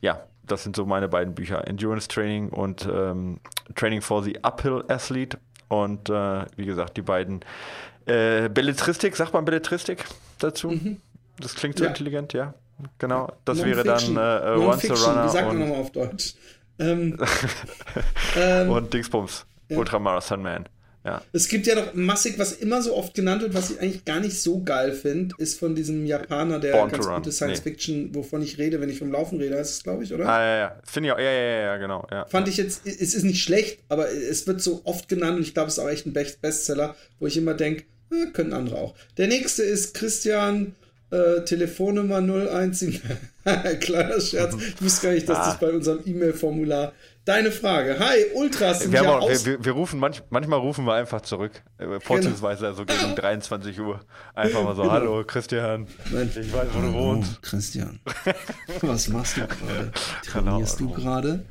ja, das sind so meine beiden Bücher: Endurance Training und ähm, Training for the Uphill Athlete. Und äh, wie gesagt, die beiden äh, Belletristik, sagt man Belletristik dazu? Mhm. Das klingt so ja. intelligent, ja. Genau. Das wäre dann äh, Once a Runner. Wie sagt man nochmal auf Deutsch? Ähm, [LAUGHS] ähm, und Dingsbums, ja. Ultramarathon Man. Ja. Es gibt ja noch massig, was immer so oft genannt wird, was ich eigentlich gar nicht so geil finde, ist von diesem Japaner, der Born ganz gute Science nee. Fiction, wovon ich rede, wenn ich vom Laufen rede, heißt es, glaube ich, oder? Ah, ja, ja. Finde ich auch, ja, ja, ja, genau. Ja. Fand ich jetzt, es ist nicht schlecht, aber es wird so oft genannt und ich glaube, es ist auch echt ein Bestseller, wo ich immer denke, äh, können andere auch. Der nächste ist Christian äh, Telefonnummer 017. [LAUGHS] Kleiner Scherz. Ich wusste gar nicht, dass ah. das bei unserem E-Mail-Formular. Deine Frage. Hi, Ultras sind wir, ja auch, wir, wir, rufen manch, manchmal rufen wir einfach zurück. Äh, vorzugsweise genau. so gegen 23 Uhr. Einfach mal so, genau. hallo Christian. Nein. Ich weiß, wo du wohnst. Christian. [LAUGHS] Was machst du gerade? Trainierst genau. du gerade?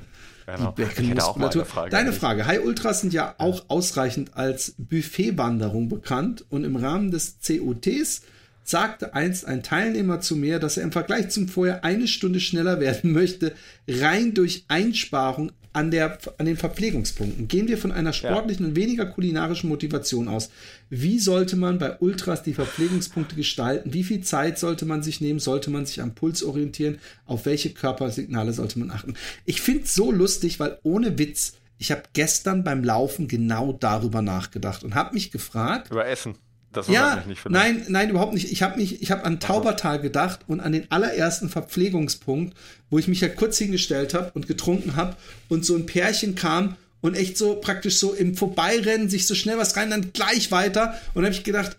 Genau. Die Beckenmuskulatur. Frage Deine Frage. Hi Ultras sind ja auch ausreichend als Buffetwanderung bekannt und im Rahmen des COTs sagte einst ein Teilnehmer zu mir, dass er im Vergleich zum Vorher eine Stunde schneller werden möchte, rein durch Einsparung an, der, an den Verpflegungspunkten. Gehen wir von einer sportlichen ja. und weniger kulinarischen Motivation aus. Wie sollte man bei Ultras die Verpflegungspunkte gestalten? Wie viel Zeit sollte man sich nehmen? Sollte man sich am Puls orientieren? Auf welche Körpersignale sollte man achten? Ich finde es so lustig, weil ohne Witz, ich habe gestern beim Laufen genau darüber nachgedacht und habe mich gefragt. Über Essen. Das ja, nicht nein, nein, überhaupt nicht. Ich habe mich, ich habe an Taubertal gedacht und an den allerersten Verpflegungspunkt, wo ich mich ja kurz hingestellt habe und getrunken habe und so ein Pärchen kam und echt so praktisch so im Vorbeirennen sich so schnell was rein, dann gleich weiter und habe ich gedacht,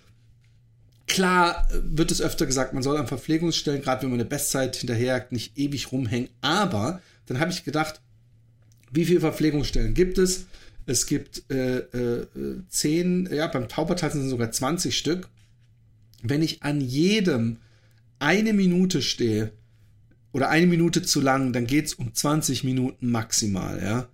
klar wird es öfter gesagt, man soll an Verpflegungsstellen, gerade wenn man eine Bestzeit hinterherjagt, nicht ewig rumhängen, aber dann habe ich gedacht, wie viele Verpflegungsstellen gibt es? Es gibt äh, äh, zehn, ja, beim Taubertal sind es sogar 20 Stück. Wenn ich an jedem eine Minute stehe, oder eine Minute zu lang, dann geht's um 20 Minuten maximal, ja.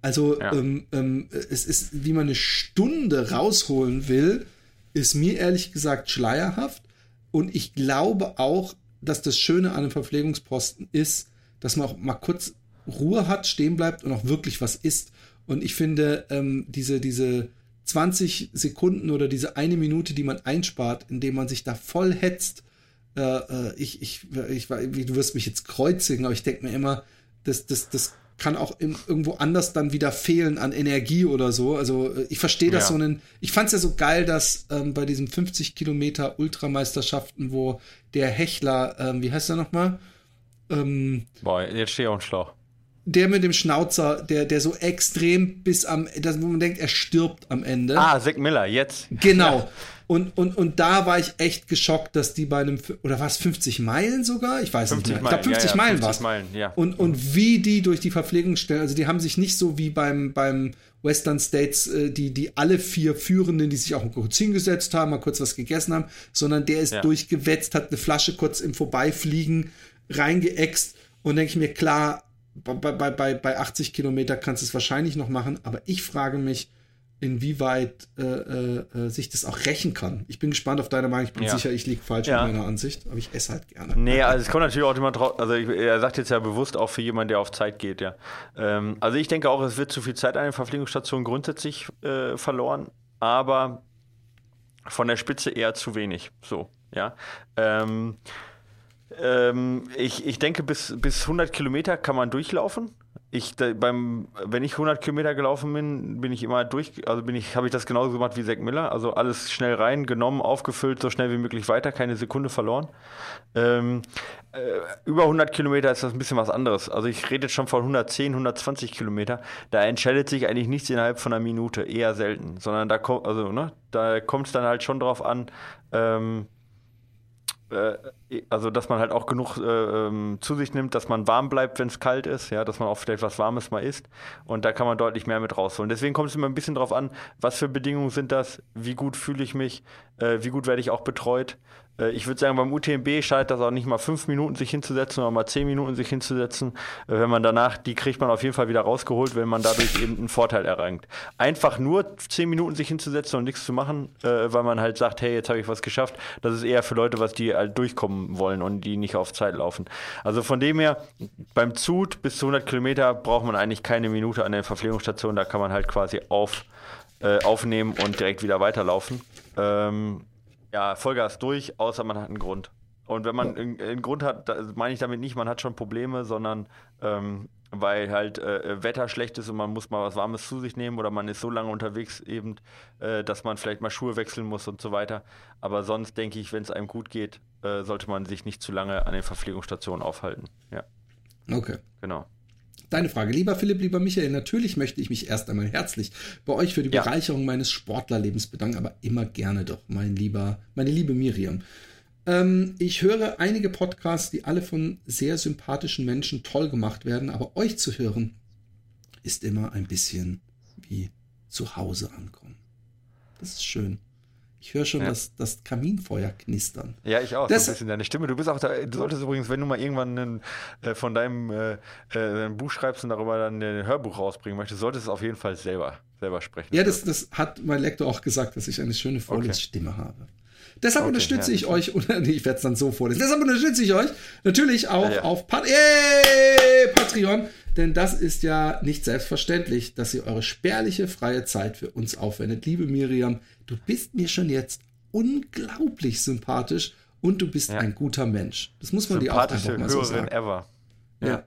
Also Ja. ähm, ähm, es ist, wie man eine Stunde rausholen will, ist mir ehrlich gesagt schleierhaft. Und ich glaube auch, dass das Schöne an einem Verpflegungsposten ist, dass man auch mal kurz Ruhe hat, stehen bleibt und auch wirklich was isst. Und ich finde, ähm, diese, diese 20 Sekunden oder diese eine Minute, die man einspart, indem man sich da voll hetzt, äh, äh, ich, ich, ich, wie, du wirst mich jetzt kreuzigen, aber ich denke mir immer, das, das, das kann auch im, irgendwo anders dann wieder fehlen an Energie oder so. Also äh, ich verstehe das Ja. so einen. Ich fand es ja so geil, dass ähm, bei diesen 50 Kilometer Ultrameisterschaften, wo der Hechler, ähm, wie heißt er nochmal? Ähm, Boah, jetzt stehe ich auf dem Schlauch. Der mit dem Schnauzer, der, der so extrem bis am, das, wo man denkt, er stirbt am Ende. Ah, Zack Miller, jetzt. Genau. Und, und, und da war ich echt geschockt, dass die bei einem, oder war es 50 Meilen sogar? Ich weiß 50 nicht mehr. Ich glaube, Meilen, 50 ja, ja, Meilen 50 war es. Meilen, ja. Und, und wie die durch die Verpflegungsstellen, also die haben sich nicht so wie beim, beim Western States, äh, die, die alle vier Führenden, die sich auch kurz hingesetzt haben, mal kurz was gegessen haben, sondern der ist Ja. durchgewetzt, hat eine Flasche kurz im Vorbeifliegen reingeäxt und denke ich mir, klar, bei, bei, bei, bei 80 Kilometer kannst du es wahrscheinlich noch machen, aber ich frage mich, inwieweit äh, äh, äh, sich das auch rächen kann. Ich bin gespannt auf deine Meinung. Ich bin Ja. sicher, ich liege falsch Ja. mit meiner Ansicht, aber ich esse halt gerne. Nee, also es kommt natürlich auch immer drauf, also ich, er sagt jetzt ja bewusst auch für jemanden, der auf Zeit geht, ja. Ähm, also ich denke auch, es wird zu viel Zeit an den Verpflegungsstationen grundsätzlich äh, verloren, aber von der Spitze eher zu wenig, so, ja. Ähm, ähm, ich, ich denke, bis, bis 100 Kilometer kann man durchlaufen. Ich, da, beim, wenn ich 100 Kilometer gelaufen bin, bin ich immer durch, also bin ich, habe ich das genauso gemacht wie Zack Miller. Also alles schnell rein, genommen, aufgefüllt, so schnell wie möglich weiter, keine Sekunde verloren. Ähm, äh, über 100 Kilometer ist das ein bisschen was anderes. Also ich rede jetzt schon von 110, 120 Kilometer. Da entscheidet sich eigentlich nichts innerhalb von einer Minute, eher selten. Sondern da kommt, also, ne, da kommt es dann halt schon drauf an, ähm, äh, also dass man halt auch genug äh, ähm, zu sich nimmt, dass man warm bleibt, wenn es kalt ist, ja, dass man auch vielleicht was Warmes mal isst und da kann man deutlich mehr mit rausholen. Deswegen kommt es immer ein bisschen drauf an, was für Bedingungen sind das, wie gut fühle ich mich, äh, wie gut werde ich auch betreut. Äh, ich würde sagen, beim UTMB scheint das auch nicht mal fünf Minuten sich hinzusetzen, sondern mal zehn Minuten sich hinzusetzen. Äh, wenn man danach, die kriegt man auf jeden Fall wieder rausgeholt, wenn man dadurch eben einen Vorteil erlangt. Einfach nur zehn Minuten sich hinzusetzen und nichts zu machen, äh, weil man halt sagt, hey, jetzt habe ich was geschafft, das ist eher für Leute, was die halt durchkommen wollen und die nicht auf Zeit laufen. Also von dem her, beim Zut bis zu 100 Kilometer braucht man eigentlich keine Minute an der Verpflegungsstation, da kann man halt quasi auf, äh, aufnehmen und direkt wieder weiterlaufen. Ähm, ja, Vollgas durch, außer man hat einen Grund. Und wenn man einen, Grund hat, meine ich damit nicht, man hat schon Probleme, sondern ähm, weil halt äh, Wetter schlecht ist und man muss mal was Warmes zu sich nehmen oder man ist so lange unterwegs eben, äh, dass man vielleicht mal Schuhe wechseln muss und so weiter. Aber sonst denke ich, wenn es einem gut geht, äh, sollte man sich nicht zu lange an den Verpflegungsstationen aufhalten. Ja, Okay. genau. Deine Frage, lieber Philipp, lieber Michael, natürlich möchte ich mich erst einmal herzlich bei euch für die Ja. Bereicherung meines Sportlerlebens bedanken, aber immer gerne doch, mein lieber, meine liebe Miriam. Ähm, ich höre einige Podcasts, die alle von sehr sympathischen Menschen toll gemacht werden, aber euch zu hören ist immer ein bisschen wie zu Hause ankommen. Das ist schön. Ich höre schon Ja. das, das Kaminfeuer knistern. Ja, ich auch. Das- so ein bisschen deine Stimme. Du bist auch da, du solltest übrigens, wenn du mal irgendwann einen, äh, von deinem äh, äh, ein Buch schreibst und darüber dann ein Hörbuch rausbringen möchtest, solltest du es auf jeden Fall selber, selber sprechen. Ja, das, das hat mein Lektor auch gesagt, dass ich eine schöne Vorlesstimme habe. Deshalb Okay, unterstütze ja, ich euch, oder nee, ich werde es dann so vorlesen. Deshalb unterstütze ich euch natürlich auch ja. auf Pat Yay, Patreon, denn das ist ja nicht selbstverständlich, dass ihr eure spärliche freie Zeit für uns aufwendet. Liebe Miriam, du bist mir schon jetzt unglaublich sympathisch und du bist Ja. ein guter Mensch. Das muss man dir auch einfach mal so sagen. ever. Ja.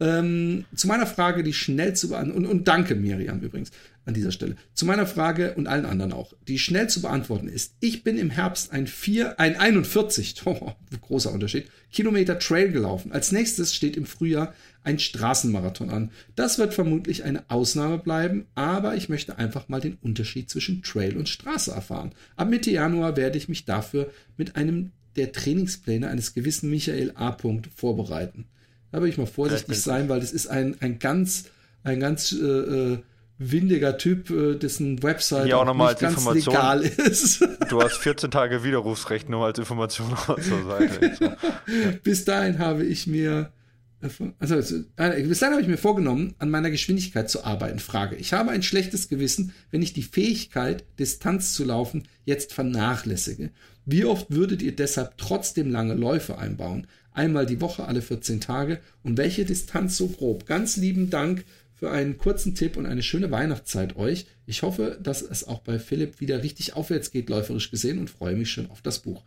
Ähm, zu meiner Frage, die schnell zu beantworten, und, und danke Miriam übrigens an dieser Stelle. Zu meiner Frage und allen anderen auch, die schnell zu beantworten ist, ich bin im Herbst ein, 4, ein 41, [LAUGHS] oh, großer Unterschied, Kilometer Trail gelaufen. Als nächstes steht im Frühjahr ein Straßenmarathon an. Das wird vermutlich eine Ausnahme bleiben, aber ich möchte einfach mal den Unterschied zwischen Trail und Straße erfahren. Ab Mitte Januar werde ich mich dafür mit einem der Trainingspläne eines gewissen Michael A. vorbereiten. Da will ich mal vorsichtig bin sein, weil das ist ein, ein ganz, ein ganz äh, äh, windiger Typ, äh, dessen Website Hier auch noch mal nicht ganz Information. legal ist. Du hast 14 Tage Widerrufsrecht nur als Information zur Seite. So. [LAUGHS] Bis dahin habe ich mir also, also, äh, bis dahin habe ich mir vorgenommen, an meiner Geschwindigkeit zu arbeiten. Frage. Ich habe ein schlechtes Gewissen, wenn ich die Fähigkeit, Distanz zu laufen, jetzt vernachlässige. Wie oft würdet ihr deshalb trotzdem lange Läufe einbauen? Einmal die Woche, alle 14 Tage? Und welche Distanz so grob? Ganz lieben Dank für einen kurzen Tipp und eine schöne Weihnachtszeit euch. Ich hoffe, dass es auch bei Philipp wieder richtig aufwärts geht, läuferisch gesehen, und freue mich schon auf das Buch.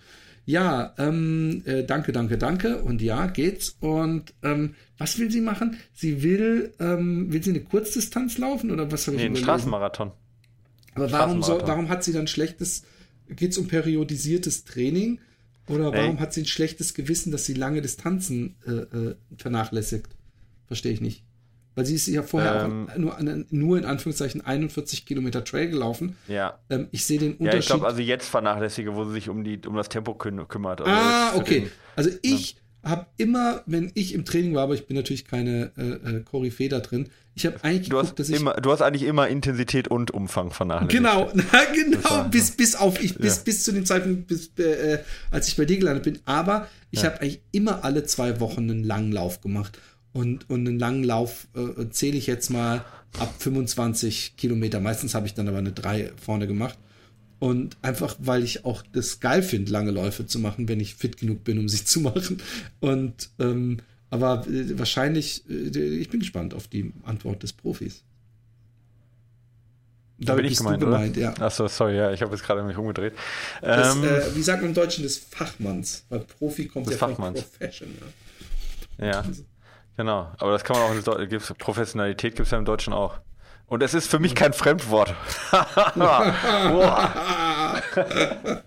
Ja, ähm, äh, danke, danke, danke. Und ja, geht's. Und ähm, was will sie machen? Sie will, ähm, will sie eine Kurzdistanz laufen oder was habe ich Nee, ein überlesen? Straßenmarathon. Aber warum, Straßenmarathon. warum hat sie dann schlechtes, geht's um periodisiertes Training? Oder Nee. warum hat sie ein schlechtes Gewissen, dass sie lange Distanzen äh, äh, vernachlässigt? Verstehe ich nicht. Weil sie ist ja vorher Ähm. auch nur, nur in Anführungszeichen 41 Kilometer Trail gelaufen. Ja. Ähm, ich sehe den Ja, Unterschied. ich glaube, also jetzt vernachlässige, wo sie sich um, die, um das Tempo küm kümmert. Also Ah, okay. Also ich habe immer, wenn ich im Training war, aber ich bin natürlich keine äh, äh, Koryphäe da drin, ich habe eigentlich Du geguckt, dass ich immer, du hast eigentlich immer Intensität und Umfang vernachlässigt. Genau, [LAUGHS] na, genau, bis, bis auf ich, bis, Ja. bis zu dem Zeitpunkt, bis, äh, als ich bei dir gelandet bin. Aber ich Ja. habe eigentlich immer alle zwei Wochen einen langen Lauf gemacht. Und, und einen langen Lauf äh, zähle ich jetzt mal ab 25 Kilometer. Meistens habe ich dann aber eine 3 vorne gemacht. Und einfach, weil ich auch das geil finde, lange Läufe zu machen, wenn ich fit genug bin, um sie [LAUGHS] zu machen. Und ähm, aber äh, wahrscheinlich, äh, ich bin gespannt auf die Antwort des Profis. Da bin ich gemeint, gemeint, ja. Achso, sorry, ja, ich habe jetzt gerade mich umgedreht. Das, Ähm, äh, wie sagt man im Deutschen des Fachmanns? Weil Profi kommt ja Fachmanns. von Professional. ja, genau. Aber das kann man auch in Professionalität gibt es ja im Deutschen auch. Und es ist für mich kein Fremdwort. [LAUGHS] Boah. [LAUGHS]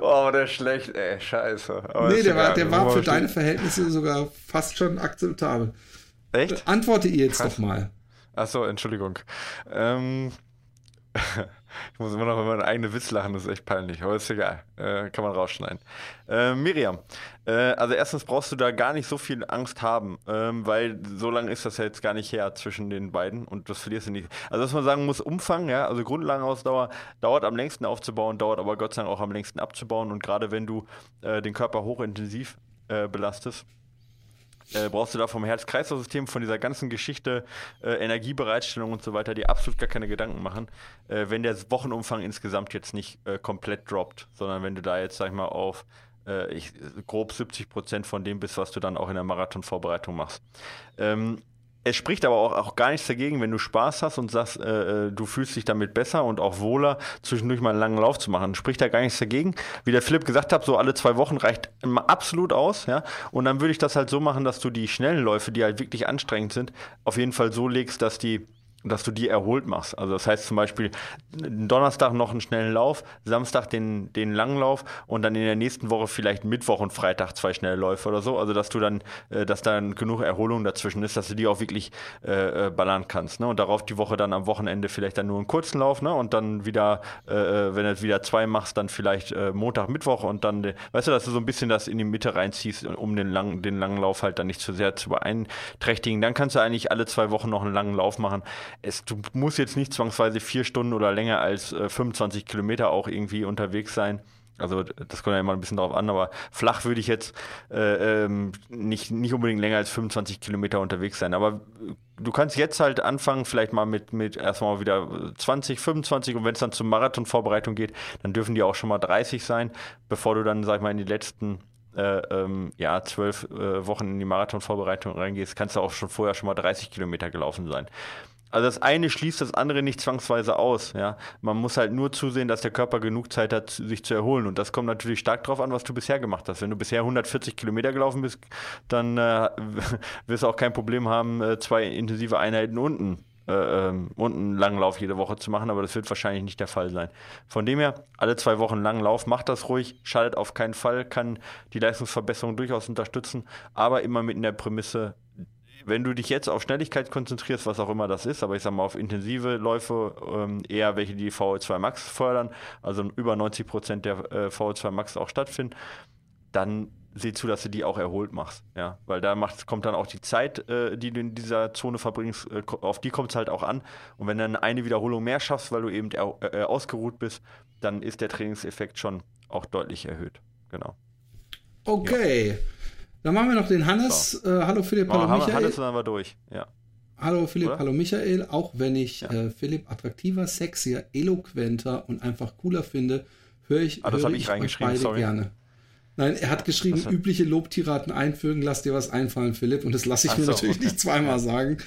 oh, der ist schlecht, ey, scheiße. Aber Nee, der war, der war für deine Verhältnisse sogar fast schon akzeptabel. Echt? Antworte ihr jetzt doch mal. Achso, Entschuldigung. Ähm, [LAUGHS] ich muss immer noch über meinen eigenen Witz lachen, das ist echt peinlich, aber ist egal. Äh, kann man rausschneiden. Äh, Miriam, äh, also erstens brauchst du da gar nicht so viel Angst haben, ähm, weil so lange ist das ja jetzt gar nicht her zwischen den beiden und das verlierst du nicht. Also was man sagen muss, Umfang, ja, also Grundlagenausdauer dauert am längsten aufzubauen, dauert aber Gott sei Dank auch am längsten abzubauen und gerade wenn du äh, den Körper hochintensiv äh, belastest, äh, brauchst du da vom Herz-Kreislauf-System, von dieser ganzen Geschichte, äh, Energiebereitstellung und so weiter, dir absolut gar keine Gedanken machen, äh, wenn der Wochenumfang insgesamt jetzt nicht äh, komplett droppt, sondern wenn du da jetzt, sag ich mal, auf äh, ich, grob 70 Prozent von dem bist, was du dann auch in der Marathonvorbereitung machst. Ähm, es spricht aber auch, auch gar nichts dagegen, wenn du Spaß hast und sagst, äh, äh, du fühlst dich damit besser und auch wohler, zwischendurch mal einen langen Lauf zu machen. Spricht da gar nichts dagegen. Wie der Philipp gesagt hat, so alle zwei Wochen reicht absolut aus, ja. Und dann würde ich das halt so machen, dass du die schnellen Läufe, die halt wirklich anstrengend sind, auf jeden Fall so legst, dass die dass du die erholt machst. Also das heißt zum Beispiel Donnerstag noch einen schnellen Lauf, Samstag den, den langen Lauf und dann in der nächsten Woche vielleicht Mittwoch und Freitag zwei schnelle Läufe oder so. Also dass du dann, äh, dass dann genug Erholung dazwischen ist, dass du die auch wirklich äh, äh, ballern kannst. Ne? Und darauf die Woche dann am Wochenende vielleicht dann nur einen kurzen Lauf, ne? Und dann wieder, äh, äh, wenn du wieder zwei machst, dann vielleicht äh, Montag, Mittwoch und dann, weißt du, dass du so ein bisschen das in die Mitte reinziehst, um den langen, den langen Lauf halt dann nicht zu sehr zu beeinträchtigen. Dann kannst du eigentlich alle zwei Wochen noch einen langen Lauf machen. Es, du musst jetzt nicht zwangsweise vier Stunden oder länger als äh, 25 Kilometer auch irgendwie unterwegs sein. Also das kommt ja immer ein bisschen drauf an, aber flach würde ich jetzt äh, ähm, nicht, nicht unbedingt länger als 25 Kilometer unterwegs sein. Aber äh, du kannst jetzt halt anfangen, vielleicht mal mit, mit erstmal wieder 20, 25 und wenn es dann zur Marathonvorbereitung geht, dann dürfen die auch schon mal 30 sein, bevor du dann, sag ich mal, in die letzten äh, ähm, ja, zwölf äh, Wochen in die Marathonvorbereitung reingehst, kannst du auch schon vorher schon mal 30 Kilometer gelaufen sein. Also das eine schließt das andere nicht zwangsweise aus. Ja? Man muss halt nur zusehen, dass der Körper genug Zeit hat, sich zu erholen. Und das kommt natürlich stark drauf an, was du bisher gemacht hast. Wenn du bisher 140 Kilometer gelaufen bist, dann äh, [LAUGHS] wirst du auch kein Problem haben, äh, zwei intensive Einheiten unten äh, ähm, und einen langen Lauf jede Woche zu machen, aber das wird wahrscheinlich nicht der Fall sein. Von dem her, alle zwei Wochen einen langen Lauf, macht das ruhig, schadet auf keinen Fall, kann die Leistungsverbesserung durchaus unterstützen, aber immer mit in der Prämisse, wenn du dich jetzt auf Schnelligkeit konzentrierst, was auch immer das ist, aber ich sag mal auf intensive Läufe, ähm, eher welche die VO2 Max fördern, also über 90 Prozent der äh, VO2 Max auch stattfinden, dann seh zu, dass du die auch erholt machst. Ja, weil da macht, kommt dann auch die Zeit, äh, die du in dieser Zone verbringst, äh, auf die kommt es halt auch an. Und wenn du dann eine Wiederholung mehr schaffst, weil du eben äh, ausgeruht bist, dann ist der Trainingseffekt schon auch deutlich erhöht. Genau. Okay. Ja. Dann machen wir noch den Hannes. So. Äh, hallo Philipp, hallo oh, Michael. Hannes sind wir durch, ja. Hallo Philipp, Oder? hallo Michael. Auch wenn ich ja. äh, Philipp attraktiver, sexier, eloquenter und einfach cooler finde, höre ich, ah, hör ich, ich euch beide sorry. gerne. Nein, er hat geschrieben, übliche Lobtiraten einfügen, lass dir was einfallen, Philipp. Und das lasse ich Ach mir so, natürlich okay. nicht zweimal [LAUGHS] sagen.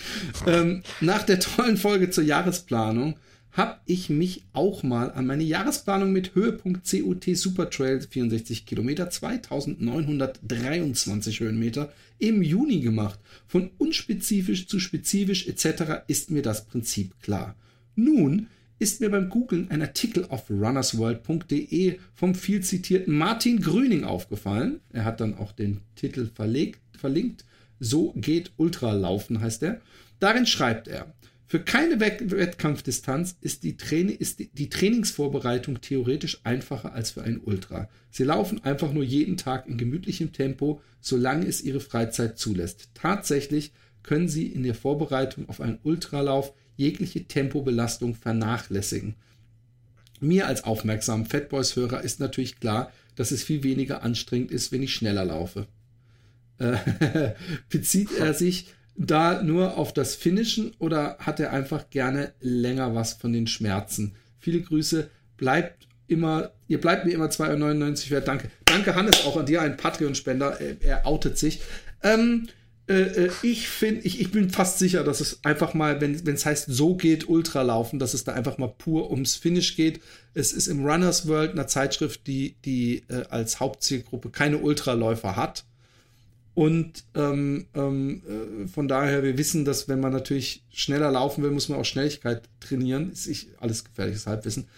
ähm, nach der tollen Folge zur Jahresplanung habe ich mich auch mal an meine Jahresplanung mit Höhepunkt COT Supertrail 64 Kilometer, 2923 Höhenmeter im Juni gemacht. Von unspezifisch zu spezifisch etc. ist mir das Prinzip klar. Nun ist mir beim Googlen ein Artikel auf runnersworld.de vom viel zitierten Martin Grüning aufgefallen. Er hat dann auch den Titel verlegt, verlinkt. So geht Ultralaufen heißt er. Darin schreibt er, für keine Wettkampfdistanz ist die, ist die, Trainingsvorbereitung theoretisch einfacher als für ein Ultra. Sie laufen einfach nur jeden Tag in gemütlichem Tempo, solange es ihre Freizeit zulässt. Tatsächlich können sie in der Vorbereitung auf einen Ultralauf jegliche Tempobelastung vernachlässigen. Mir als aufmerksamen Fatboys-Hörer ist natürlich klar, dass es viel weniger anstrengend ist, wenn ich schneller laufe. Äh, [LAUGHS] bezieht er sich da nur auf das Finishen oder hat er einfach gerne länger was von den Schmerzen? Viele Grüße, bleibt immer, ihr bleibt mir immer 2,99 wert. Danke. Danke, Hannes, auch an dir, ein Patreon-Spender. Er, er, outet sich. Ähm, äh, äh ich finde, ich, ich bin fast sicher, dass es einfach mal, wenn es heißt, so geht Ultralaufen, dass es da einfach mal pur ums Finish geht. Es ist im Runners World, einer Zeitschrift, die, die äh, als Hauptzielgruppe keine Ultraläufer hat und ähm, ähm, äh, von daher, wir wissen, dass wenn man natürlich schneller laufen will, muss man auch Schnelligkeit trainieren. Ist ich alles gefährliches Halbwissen.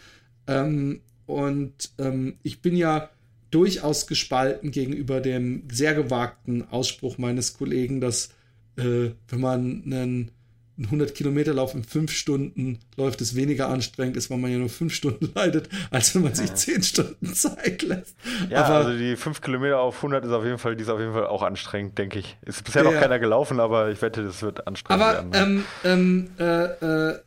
Ähm, und ähm, ich bin ja durchaus gespalten gegenüber dem sehr gewagten Ausspruch meines Kollegen, dass äh, wenn man einen ein 100 Kilometer Lauf in fünf Stunden läuft, es weniger anstrengend ist, weil man ja nur fünf Stunden [LAUGHS] leidet, als wenn man sich zehn Stunden [LAUGHS] Zeit lässt. Ja, aber, also die fünf Kilometer auf 100 ist auf jeden Fall, die ist auf jeden Fall auch anstrengend, denke ich. Ist bisher ja, noch keiner gelaufen, aber ich wette, das wird anstrengend aber, werden. Aber ähm, ähm, äh, äh,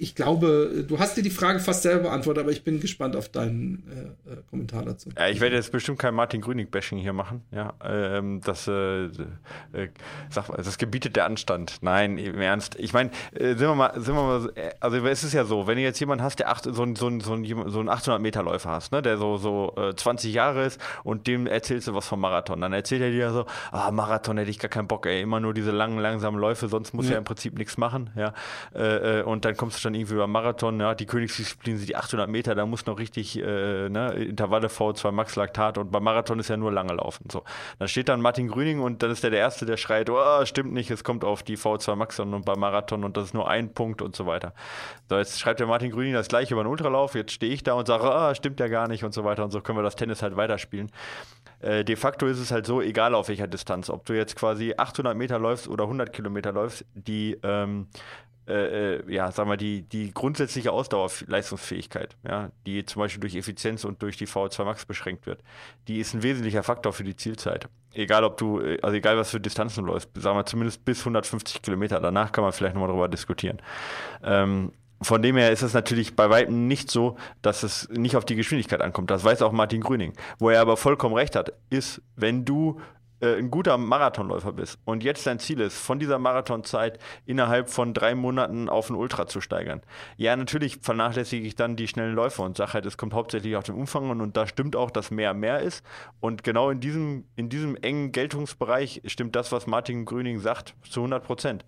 ich glaube, du hast dir die Frage fast selber beantwortet, aber ich bin gespannt auf deinen äh, äh, Kommentar dazu. Ja, ich werde jetzt bestimmt kein Martin Grünig-Bashing hier machen. Ja, ähm, das, äh, äh, sag, das gebietet der Anstand. Nein, im Ernst. Ich meine, äh, sind wir mal, sind wir mal, äh, also es ist ja so, wenn du jetzt jemanden hast, der acht, so, ein, so, ein, so, ein, so einen 800-Meter-Läufer hast, ne, der so, so 20 Jahre ist und dem erzählst du was vom Marathon, dann erzählt er dir so, ah, Marathon hätte ich gar keinen Bock, ey, immer nur diese langen, langsamen Läufe, sonst muss ja. er im Prinzip nichts machen, ja, und dann kommst du schon irgendwie beim Marathon, ja, die Königsdisziplin sind die 800 Meter, da muss noch richtig äh, ne, Intervalle V2 Max Laktat und beim Marathon ist ja nur lange laufen. So. Dann steht dann Martin Grüning und dann ist der der Erste, der schreit, oh, stimmt nicht, es kommt auf die V2 Max und beim Marathon und das ist nur ein Punkt und so weiter. So, jetzt schreibt der Martin Grüning das gleiche über den Ultralauf, jetzt stehe ich da und sage, oh, stimmt ja gar nicht und so weiter und so können wir das Tennis halt weiterspielen. Äh, de facto ist es halt so, egal auf welcher Distanz, ob du jetzt quasi 800 Meter läufst oder 100 Kilometer läufst, die ähm, äh, äh, ja, sagen wir, die, die grundsätzliche Ausdauerleistungsfähigkeit, ja, die zum Beispiel durch Effizienz und durch die VO2 Max beschränkt wird, die ist ein wesentlicher Faktor für die Zielzeit. Egal ob du, äh, also egal was für Distanzen du läufst, sagen wir zumindest bis 150 Kilometer, danach kann man vielleicht nochmal darüber diskutieren. Ähm, von dem her ist es natürlich bei Weitem nicht so, dass es nicht auf die Geschwindigkeit ankommt. Das weiß auch Martin Grüning. Wo er aber vollkommen recht hat, ist, wenn du äh, ein guter Marathonläufer bist und jetzt dein Ziel ist, von dieser Marathonzeit innerhalb von drei Monaten auf ein Ultra zu steigern. Ja, natürlich vernachlässige ich dann die schnellen Läufe und sage halt, es kommt hauptsächlich auf den Umfang und, und da stimmt auch, dass mehr mehr ist. Und genau in diesem, in diesem engen Geltungsbereich stimmt das, was Martin Grüning sagt, zu 100 Prozent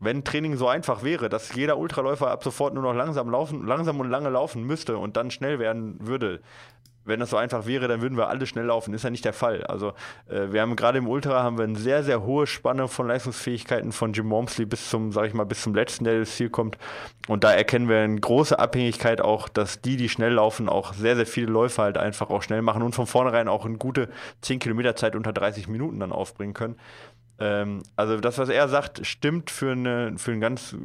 wenn Training so einfach wäre, dass jeder Ultraläufer ab sofort nur noch langsam laufen, langsam und lange laufen müsste und dann schnell werden würde, wenn das so einfach wäre, dann würden wir alle schnell laufen. Ist ja nicht der Fall. Also äh, wir haben gerade im Ultra haben wir eine sehr, sehr hohe Spanne von Leistungsfähigkeiten von Jim Wormsley bis zum, sag ich mal, bis zum letzten, der ins Ziel kommt. Und da erkennen wir eine große Abhängigkeit auch, dass die, die schnell laufen, auch sehr, sehr viele Läufe halt einfach auch schnell machen und von vornherein auch eine gute 10 Kilometer Zeit unter 30 Minuten dann aufbringen können. Ähm, also das, was er sagt, stimmt für, eine, für einen ganz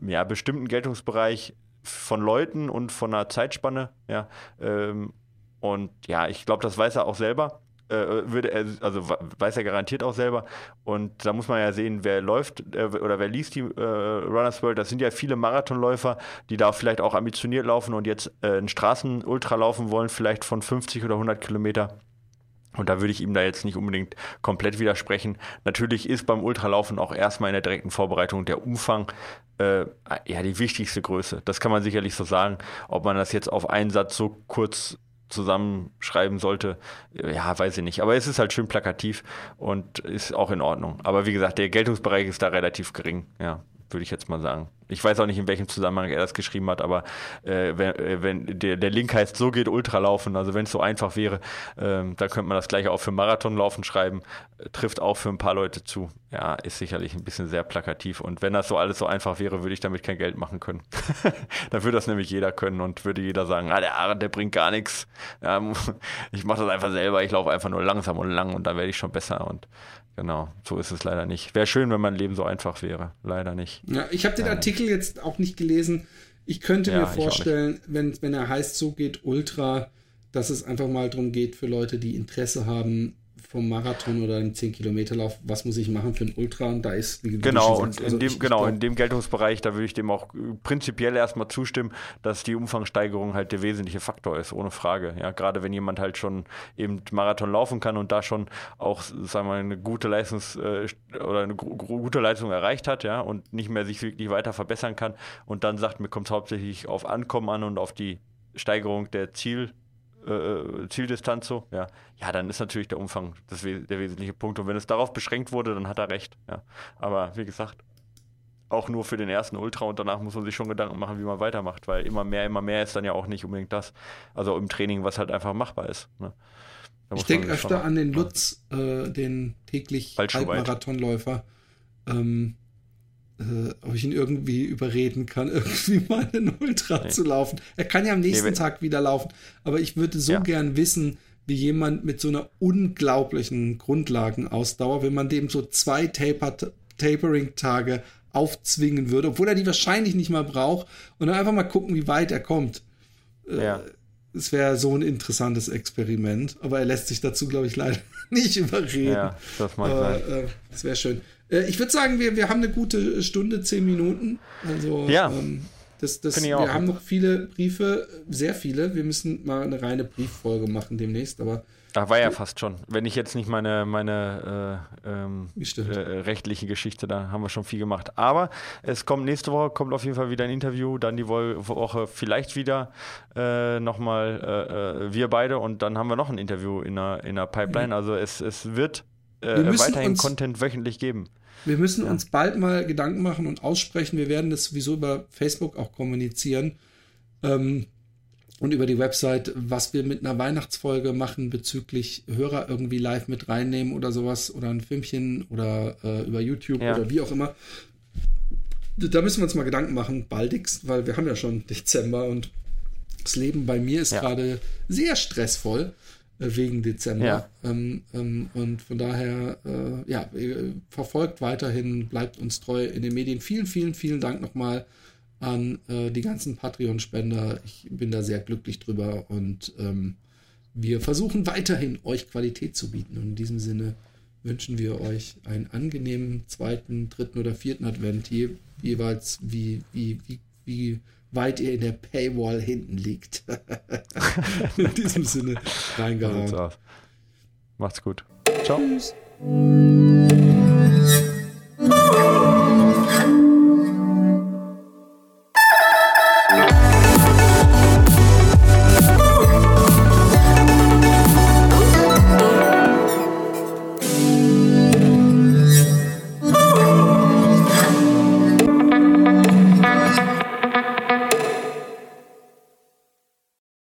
ja, bestimmten Geltungsbereich von Leuten und von einer Zeitspanne, ja. Ähm, und ja, ich glaube, das weiß er auch selber. äh, würde er, also weiß er garantiert auch selber. Und da muss man ja sehen, wer läuft äh, oder wer liest die äh, Runners World. Das sind ja viele Marathonläufer, die da vielleicht auch ambitioniert laufen und jetzt äh, einen Straßenultra laufen wollen, vielleicht von 50 oder 100 Kilometer. Und da würde ich ihm da jetzt nicht unbedingt komplett widersprechen. Natürlich ist beim Ultralaufen auch erstmal in der direkten Vorbereitung der Umfang äh, ja die wichtigste Größe. Das kann man sicherlich so sagen. Ob man das jetzt auf einen Satz so kurz zusammenschreiben sollte, ja, weiß ich nicht. Aber es ist halt schön plakativ und ist auch in Ordnung. Aber wie gesagt, der Geltungsbereich ist da relativ gering, ja, würde ich jetzt mal sagen. Ich weiß auch nicht, in welchem Zusammenhang er das geschrieben hat, aber äh, wenn, äh, wenn der, der, Link heißt, so geht Ultralaufen, also wenn es so einfach wäre, ähm, dann könnte man das gleiche auch für Marathonlaufen schreiben, äh, trifft auch für ein paar Leute zu. Ja, ist sicherlich ein bisschen sehr plakativ und wenn das so alles so einfach wäre, würde ich damit kein Geld machen können. [LAUGHS] dann würde das nämlich jeder können und würde jeder sagen, ah, der Aaron, der bringt gar nichts. Ja, [LAUGHS] ich mache das einfach selber, ich laufe einfach nur langsam und lang und dann werde ich schon besser und Genau, so ist es leider nicht. Wäre schön, wenn mein Leben so einfach wäre. Leider nicht. Ja, ich habe den Artikel nicht. jetzt auch nicht gelesen. Ich könnte ja, mir vorstellen, wenn, wenn er heißt, so geht Ultra, dass es einfach mal darum geht für Leute, die Interesse haben, vom Marathon oder einem 10-Kilometer-Lauf, was muss ich machen für ein Ultra? Und da ist, wie Genau, und sagst, also in dem, ich, genau, ich in dem Geltungsbereich, da würde ich dem auch prinzipiell erstmal zustimmen, dass die Umfangsteigerung halt der wesentliche Faktor ist, ohne Frage. Ja, gerade wenn jemand halt schon eben Marathon laufen kann und da schon auch, sagen wir mal, eine gute Leistungs- äh, oder eine gute Leistung erreicht hat, ja, und nicht mehr sich wirklich weiter verbessern kann und dann sagt, mir kommt es hauptsächlich auf Ankommen an und auf die Steigerung der Ziel äh, äh, Zieldistanz so, ja, ja, dann ist natürlich der Umfang das, der wesentliche Punkt. Und wenn es darauf beschränkt wurde, dann hat er recht. Ja. Aber wie gesagt, auch nur für den ersten Ultra und danach muss man sich schon Gedanken machen, wie man weitermacht, weil immer mehr, immer mehr ist dann ja auch nicht unbedingt das. Also im Training, was halt einfach machbar ist. Ne? Ich denke öfter an den Lutz, äh, den täglich Halbmarathonläufer. Ähm, äh, ob ich ihn irgendwie überreden kann, [LAUGHS] irgendwie mal einen Ultra nee. zu laufen. Er kann ja am nächsten nee, Tag wieder laufen, aber ich würde so ja. gern wissen, wie jemand mit so einer unglaublichen Grundlagenausdauer, wenn man dem so zwei Taper Tapering-Tage aufzwingen würde, obwohl er die wahrscheinlich nicht mal braucht, und dann einfach mal gucken, wie weit er kommt. Äh, ja. Es wäre so ein interessantes Experiment, aber er lässt sich dazu, glaube ich, leider [LAUGHS] nicht überreden. Ja, das mag sein. Äh, das wäre schön. Äh, ich würde sagen, wir, wir haben eine gute Stunde, zehn Minuten. Also, ja. Ähm, das, das, wir auch. haben noch viele Briefe, sehr viele. Wir müssen mal eine reine Brieffolge machen demnächst, aber. Ach, war ja fast schon. Wenn ich jetzt nicht meine, meine äh, ähm, äh, rechtliche Geschichte, da haben wir schon viel gemacht. Aber es kommt nächste Woche, kommt auf jeden Fall wieder ein Interview, dann die Woche vielleicht wieder äh, nochmal äh, äh, wir beide und dann haben wir noch ein Interview in der, in der Pipeline. Mhm. Also es, es wird äh, weiterhin Content wöchentlich geben. Wir müssen ja. uns bald mal Gedanken machen und aussprechen. Wir werden das sowieso über Facebook auch kommunizieren ähm, und über die Website, was wir mit einer Weihnachtsfolge machen bezüglich Hörer irgendwie live mit reinnehmen oder sowas oder ein Filmchen oder äh, über YouTube ja. oder wie auch immer. Da müssen wir uns mal Gedanken machen, baldigst, weil wir haben ja schon Dezember und das Leben bei mir ist ja. gerade sehr stressvoll. Äh, wegen Dezember. Ja. Ähm, ähm, und von daher, äh, ja, verfolgt weiterhin, bleibt uns treu in den Medien. Vielen, vielen, vielen Dank nochmal an äh, die ganzen Patreon-Spender. Ich bin da sehr glücklich drüber und ähm, wir versuchen weiterhin euch Qualität zu bieten. Und in diesem Sinne wünschen wir euch einen angenehmen zweiten, dritten oder vierten Advent, je, jeweils wie, wie, wie, wie weit ihr in der Paywall hinten liegt. [LAUGHS] in diesem Sinne, reingehauen. Macht's gut. Ciao. Tschüss.